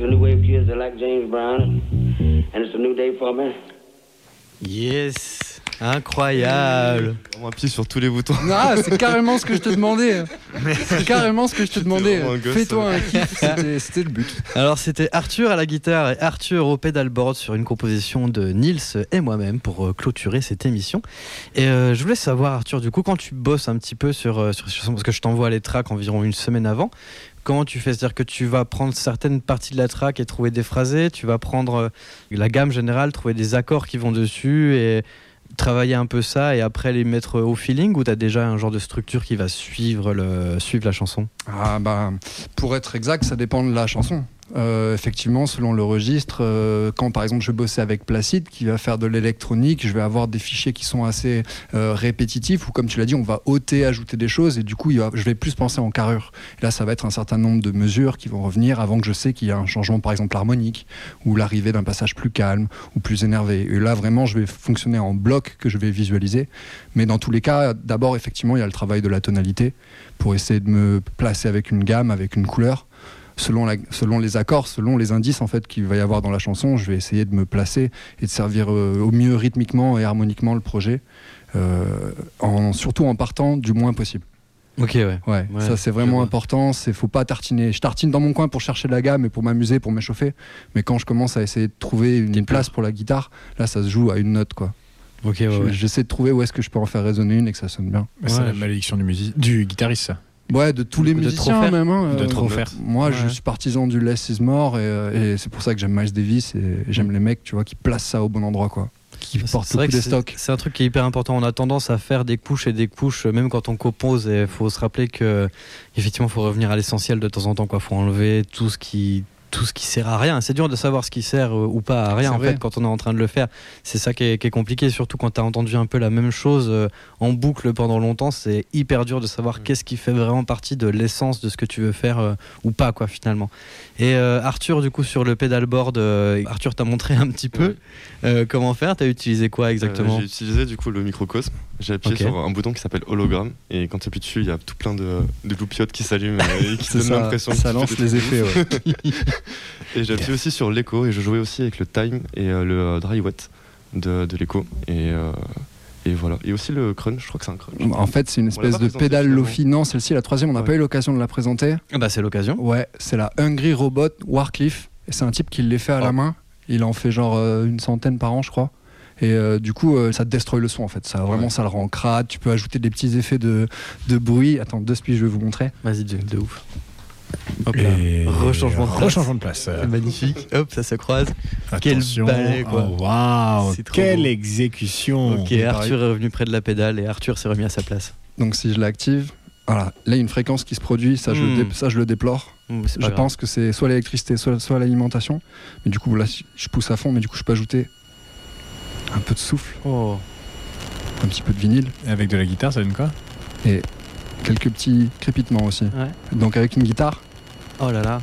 To the new wave kids, they like James Brown. And it's a new day for me. Yes, incroyable. On appuie sur tous les boutons. Ah, c'est carrément ce que je te demandais. C'est carrément ce que je te demandais. un Fais-toi un kiff, c'était- le but. Alors c'était Arthur à la guitare et Arthur au pédalboard sur une composition de Nils et moi-même pour euh, clôturer cette émission. Et euh, je voulais savoir Arthur, du coup quand tu bosses un petit peu sur, euh, sur chansons, parce que je t'envoie les tracks environ une semaine avant, comment tu fais? C'est-à-dire que tu vas prendre certaines parties de la track et trouver des phrasés, tu vas prendre euh, la gamme générale, trouver des accords qui vont dessus et travailler un peu ça et après les mettre au feeling ou t'as déjà un genre de structure qui va suivre, le, suivre la chanson? Ah bah, pour être exact, ça dépend de la chanson. Euh, effectivement, selon le registre, euh, quand par exemple je bossais avec Placide qui va faire de l'électronique, je vais avoir des fichiers qui sont assez euh, répétitifs ou comme tu l'as dit, on va ôter, ajouter des choses et du coup je vais plus penser en carrure. Et là, ça va être un certain nombre de mesures qui vont revenir avant que je sais qu'il y a un changement par exemple harmonique ou l'arrivée d'un passage plus calme ou plus énervé. Et là, vraiment, je vais fonctionner en bloc que je vais visualiser. Mais dans tous les cas, d'abord, effectivement, il y a le travail de la tonalité pour essayer de me placer avec une gamme, avec une couleur. Selon, la- selon les accords, selon les indices en fait qu'il va y avoir dans la chanson, je vais essayer de me placer et de servir euh, au mieux rythmiquement et harmoniquement le projet, euh, en, surtout en partant du moins possible. Ok, ouais. Ouais, Ouais, ça c'est vraiment important. C'est faut pas tartiner. Je tartine dans mon coin pour chercher de la gamme et pour m'amuser, pour m'échauffer. Mais quand je commence à essayer de trouver une place pour la guitare, là ça se joue à une note quoi. Ok, ouais, Je- ouais. J'essaie de trouver où est-ce que je peux en faire résonner une et que ça sonne bien. C'est la malédiction du, du guitariste, ça. Ouais, de tous les De musiciens même. hein, De euh, trop faire. Moi, je suis partisan du less is more et, euh, et c'est pour ça que j'aime Miles Davis et j'aime les mecs, tu vois, qui placent ça au bon endroit quoi. Qui portent C'est vrai que des stocks. C'est un truc qui est hyper important. On a tendance à faire des couches et des couches, même quand on compose. Et il faut se rappeler que, effectivement, faut revenir à l'essentiel de temps en temps. Quoi, faut enlever tout ce qui tout ce qui sert à rien. C'est dur de savoir ce qui sert euh, ou pas à rien en vrai. fait quand on est en train de le faire. C'est ça qui est, qui est compliqué, surtout quand tu as entendu un peu la même chose euh, en boucle pendant longtemps. C'est hyper dur de savoir qu'est-ce qui fait vraiment partie de l'essence de ce que tu veux faire euh, ou pas quoi finalement. Et euh, Arthur, du coup, sur le pedalboard, euh, Arthur t'a montré un petit peu euh, comment faire. T'as utilisé quoi exactement? Euh, J'ai utilisé du coup le microcosme. J'ai appuyé Ok. sur un bouton qui s'appelle hologramme et quand tu appuies dessus, il y a tout plein de, de loupiottes qui s'allument et qui donnent ça, l'impression que ça tu lance les effets, ouf. et j'ai appuyé aussi sur l'écho et je jouais aussi avec le time et euh, le euh, dry wet de, de l'écho et, euh, et voilà. Et aussi le crunch, je crois que c'est un crunch. En fait, c'est une espèce de pédale. Lofi. Non, celle-ci, la troisième, on n'a Ouais. pas eu l'occasion de la présenter. Ah Bah c'est l'occasion. Ouais, c'est la Hungry Robot Warcliffe. Et c'est un type qui les fait à la Oh. main. Il en fait genre euh, une centaine par an, je crois. Et euh, du coup, euh, ça destroy le son en fait. Ça vraiment, Ouais. ça le rend crade. Tu peux ajouter des petits effets de, de bruit. Attends, deux spies, je vais vous montrer. Vas-y, de, de ouf. Hop là. Et Rechangement de place. Rechangement de place. C'est magnifique. Hop, ça se croise. Quel balai, quoi. Oh, quelle beau. exécution. Ok. Arthur est revenu près de la pédale et Arthur s'est remis à sa place. Donc si je l'active, voilà, là il y a une fréquence qui se produit. Ça, je, Hmm. dé- ça je le déplore. C'est Je grave. pense que c'est soit l'électricité, soit, soit l'alimentation. Mais du coup, là, je pousse à fond. Mais du coup, je peux ajouter un peu de souffle, Oh. un petit peu de vinyle Avec de la guitare, ça donne quoi? Et quelques petits crépitements aussi. Ouais. Donc avec une guitare, Oh là là.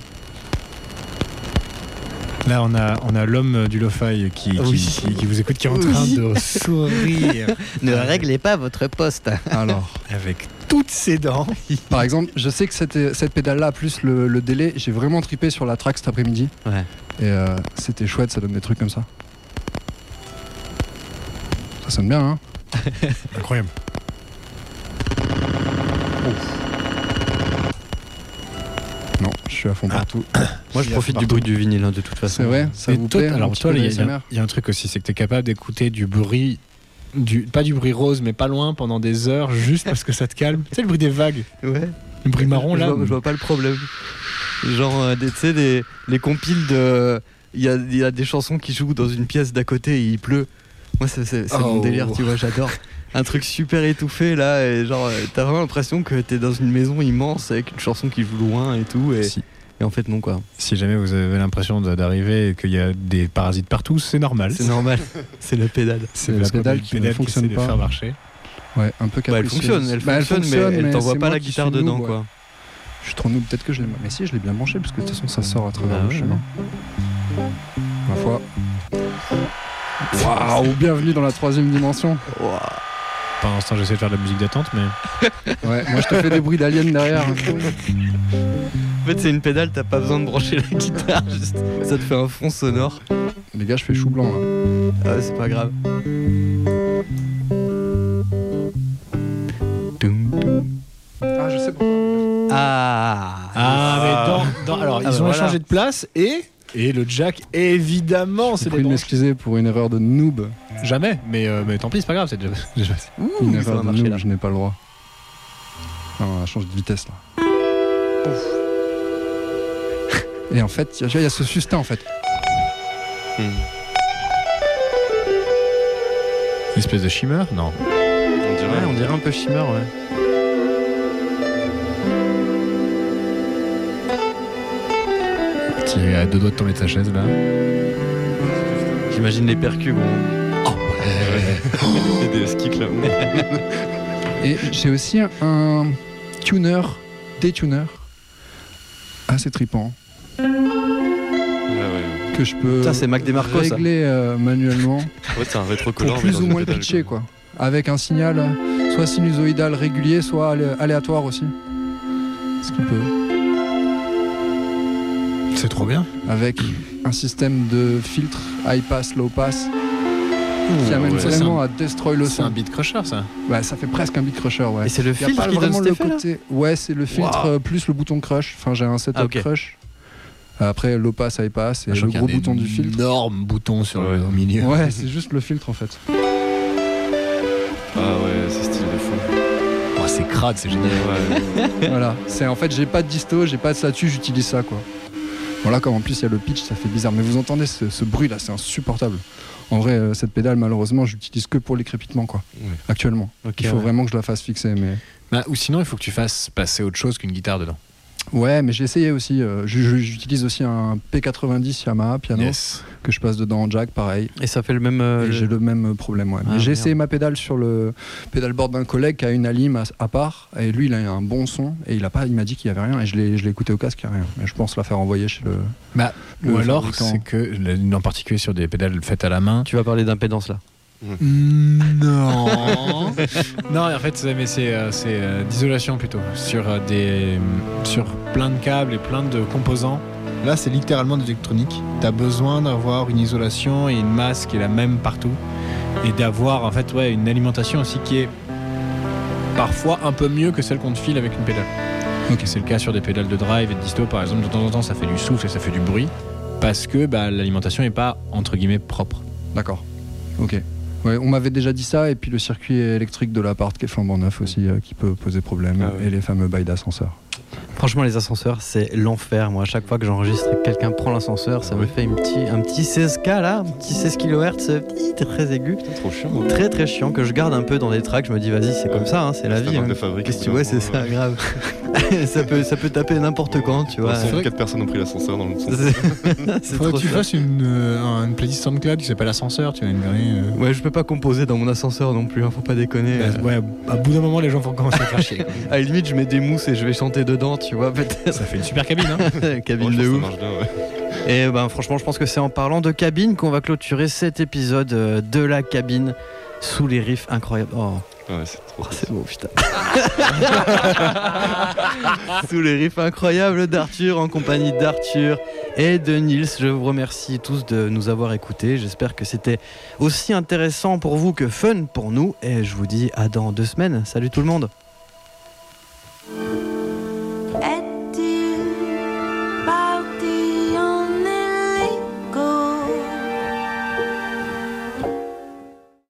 Là, on a, on a l'homme du lo-fi qui, qui, Oui. qui- qui vous écoute, qui est en train Oui. de sourire Ne réglez pas votre poste. alors. avec toutes ses dents. Par exemple, je sais que cette, cette pédale-là, plus le, le délai, j'ai vraiment tripé sur la track cet après-midi. Ouais. Et euh, c'était chouette, ça donne des trucs comme ça. Ça sonne bien, hein Incroyable. Non, je suis à fond Ah. partout. Moi, je profite du bruit du vinyle hein, de toute façon. C'est vrai Ça Mais vous toi, plaît alors toi, il y, a- d'ASMR il y a un truc aussi, c'est que tu es capable d'écouter du bruit, du, pas du bruit rose, mais pas loin pendant des heures, juste parce que ça te calme. Tu sais, le bruit des vagues, Ouais. le bruit marron je, là. vois, je vois pas le problème. Genre, euh, tu sais, des, les compiles de. Il y a, il y a des chansons qui jouent dans une pièce d'à côté et il pleut. Moi, c'est mon Oh. délire, tu vois, j'adore. Un truc super étouffé là, et genre, euh, t'as vraiment l'impression que t'es dans une maison immense avec une chanson qui joue loin et tout. Et, Si, et en fait, non, quoi. si jamais vous avez l'impression de- d'arriver et qu'il y a des parasites partout, c'est normal. C'est normal. c'est la pédale. C'est la pédale qui ne pédale fonctionne essaie de pas. faire marcher. Ouais, un peu Bah, elle fonctionne, elle Bah, fonctionne, mais elle t'envoie pas la qui guitare dedans, ouais. quoi. Je suis trop noob, peut-être que je l'ai. Mais si, je l'ai bien branché, parce que de toute façon, ça sort à travers Bah le ouais, chemin. Ma foi. Waouh, bienvenue dans la troisième dimension. Pendant l'instant, j'essaie de faire de la musique d'attente, mais Ouais, moi je te fais des bruits d'aliens derrière. En fait, c'est une pédale, t'as pas besoin de brancher la guitare, juste ça te fait un fond sonore. Les gars, je fais chou blanc là. Ah, ouais, c'est pas grave. Ah, je sais pourquoi. Ah, Ah, mais dans, dans- alors, Ah, ils bah ont voilà. changé de place et. Et le jack, évidemment, c'est des de m'excuser pour une erreur de noob. Jamais, mais, euh, mais tant pis, c'est pas grave, c'est déjà. déjà- Une ça va erreur de noob, là. je n'ai pas le droit. On a changé de vitesse là. Et en fait, il y, a- il y a ce sustain en fait. Hmm. Une espèce de shimmer? Non. On Ouais, dirait. on dirait un peu Shimmer, ouais. Qui est à deux doigts de tomber de sa chaise là. J'imagine les percus, bon. Et des skicks là. Et j'ai aussi un, un tuner, des tuners, assez tripant, Ouais, ouais. que je peux Ça, c'est Mac DeMarco, ça. régler euh, manuellement Ouais, c'est un pour rétrocollant. mais plus ou moins le pitcher, quoi. Avec un signal euh, soit sinusoïdal régulier, soit alé- aléatoire aussi. Ce qui peut. C'est trop bien. Avec un système de filtre high pass, low pass qui amène ouais. vraiment à destroy le C'est un son. beat crusher ça. Ouais, ça fait presque un beat crusher, ouais. Et c'est le filtre pas qui donne vraiment cet le effet, là côté. Ouais, c'est le filtre plus le bouton crush. Enfin, j'ai un setup Ah, crush. Après, low pass, high pass et Je le gros un bouton du filtre. Énorme bouton sur le Ouais. milieu. Ouais, c'est juste le filtre en fait. Ah ouais, c'est stylé de fou. Oh, c'est crade, c'est génial. Ouais. voilà. C'est en fait, j'ai pas de disto, j'ai pas de statut, j'utilise ça quoi. Voilà, comme en plus il y a le pitch, ça fait bizarre. Mais vous entendez ce, ce bruit là, c'est insupportable. En vrai, euh, cette pédale, malheureusement, j'utilise que pour les crépitements quoi. Actuellement. Il faut ouais. vraiment que je la fasse fixer, mais. Bah, ou sinon, il faut que tu fasses passer autre chose qu'une guitare dedans. Ouais, mais j'ai essayé aussi. euh, J'utilise aussi un P90 Yamaha piano Yes. que je passe dedans en jack, pareil. Et ça fait le même. euh, j'ai le même problème, ouais. Ah, j'ai essayé ma pédale sur le pédalboard d'un collègue qui a une alim à, à part, et lui il a un bon son, et il a pas, il m'a dit qu'il y avait rien, et je l'ai, écouté au casque, il y a rien. Mais je pense la faire envoyer chez le. Bah, Le ou alors, c'est que, en particulier sur des pédales faites à la main. Tu vas parler d'impédance là. Non. non, en fait, c'est- mais c'est euh, c'est, euh, d'isolation plutôt. Sur, euh, des, sur plein de câbles et plein de composants. Là, c'est littéralement de l'électronique. Tu as besoin d'avoir une isolation et une masse qui est la même partout. Et d'avoir, en fait, ouais, une alimentation aussi qui est parfois un peu mieux que celle qu'on te file avec une pédale. Ok. C'est le cas sur des pédales de drive et de disto, par exemple. De temps en temps, ça fait du souffle et ça fait du bruit. Parce que bah, l'alimentation n'est pas, entre guillemets, propre. D'accord. Ok. Ouais, on m'avait déjà dit ça, et puis le circuit électrique de l'appart qui est flambant neuf aussi, euh, qui peut poser problème, Ah ouais. et les fameux bails d'ascenseur. Franchement, les ascenseurs, c'est l'enfer. Moi, à chaque fois que j'enregistre et que quelqu'un prend l'ascenseur, ça me fait une petit, un petit 16K là, un petit 16 kHz, petit, très aigu. C'est trop chiant. Très très chiant que je garde un peu dans des tracks. Je me dis, vas-y, c'est comme ça, hein, c'est la C'est vie. hein. Qu'est-ce que tu vois, c'est ça, grave. ça, peut, ça peut taper n'importe quand, tu vois. Ouais, vrai quatre personnes ont pris l'ascenseur dans l'autre sens. C'est c'est Faudrait trop que tu ça. fasses une, euh, une playlist SoundCloud qui s'appelle Ascenseur, tu vas une vraie. euh, Ouais, je peux pas composer dans mon ascenseur non plus, hein, faut pas déconner. bah, ouais, à bout d'un moment, les gens vont commencer à faire chier. quoi. À la limite, je mets des mousses et je vais chanter dedans, tu vois, peut-être. Ça fait une super cabine, hein Cabine de ouf. marche bien, ouais. Et ben franchement, je pense que c'est en parlant de cabine qu'on va clôturer cet épisode euh, de la cabine sous les riffs incroyables. Oh, Ouais, c'est trop. oh, c'est beau, putain. sous les riffs incroyables d'Arthur en compagnie d'Arthur et de Nils. Je vous remercie tous de nous avoir écoutés. J'espère que c'était aussi intéressant pour vous que fun pour nous. Et je vous dis à dans deux semaines. Salut tout le monde.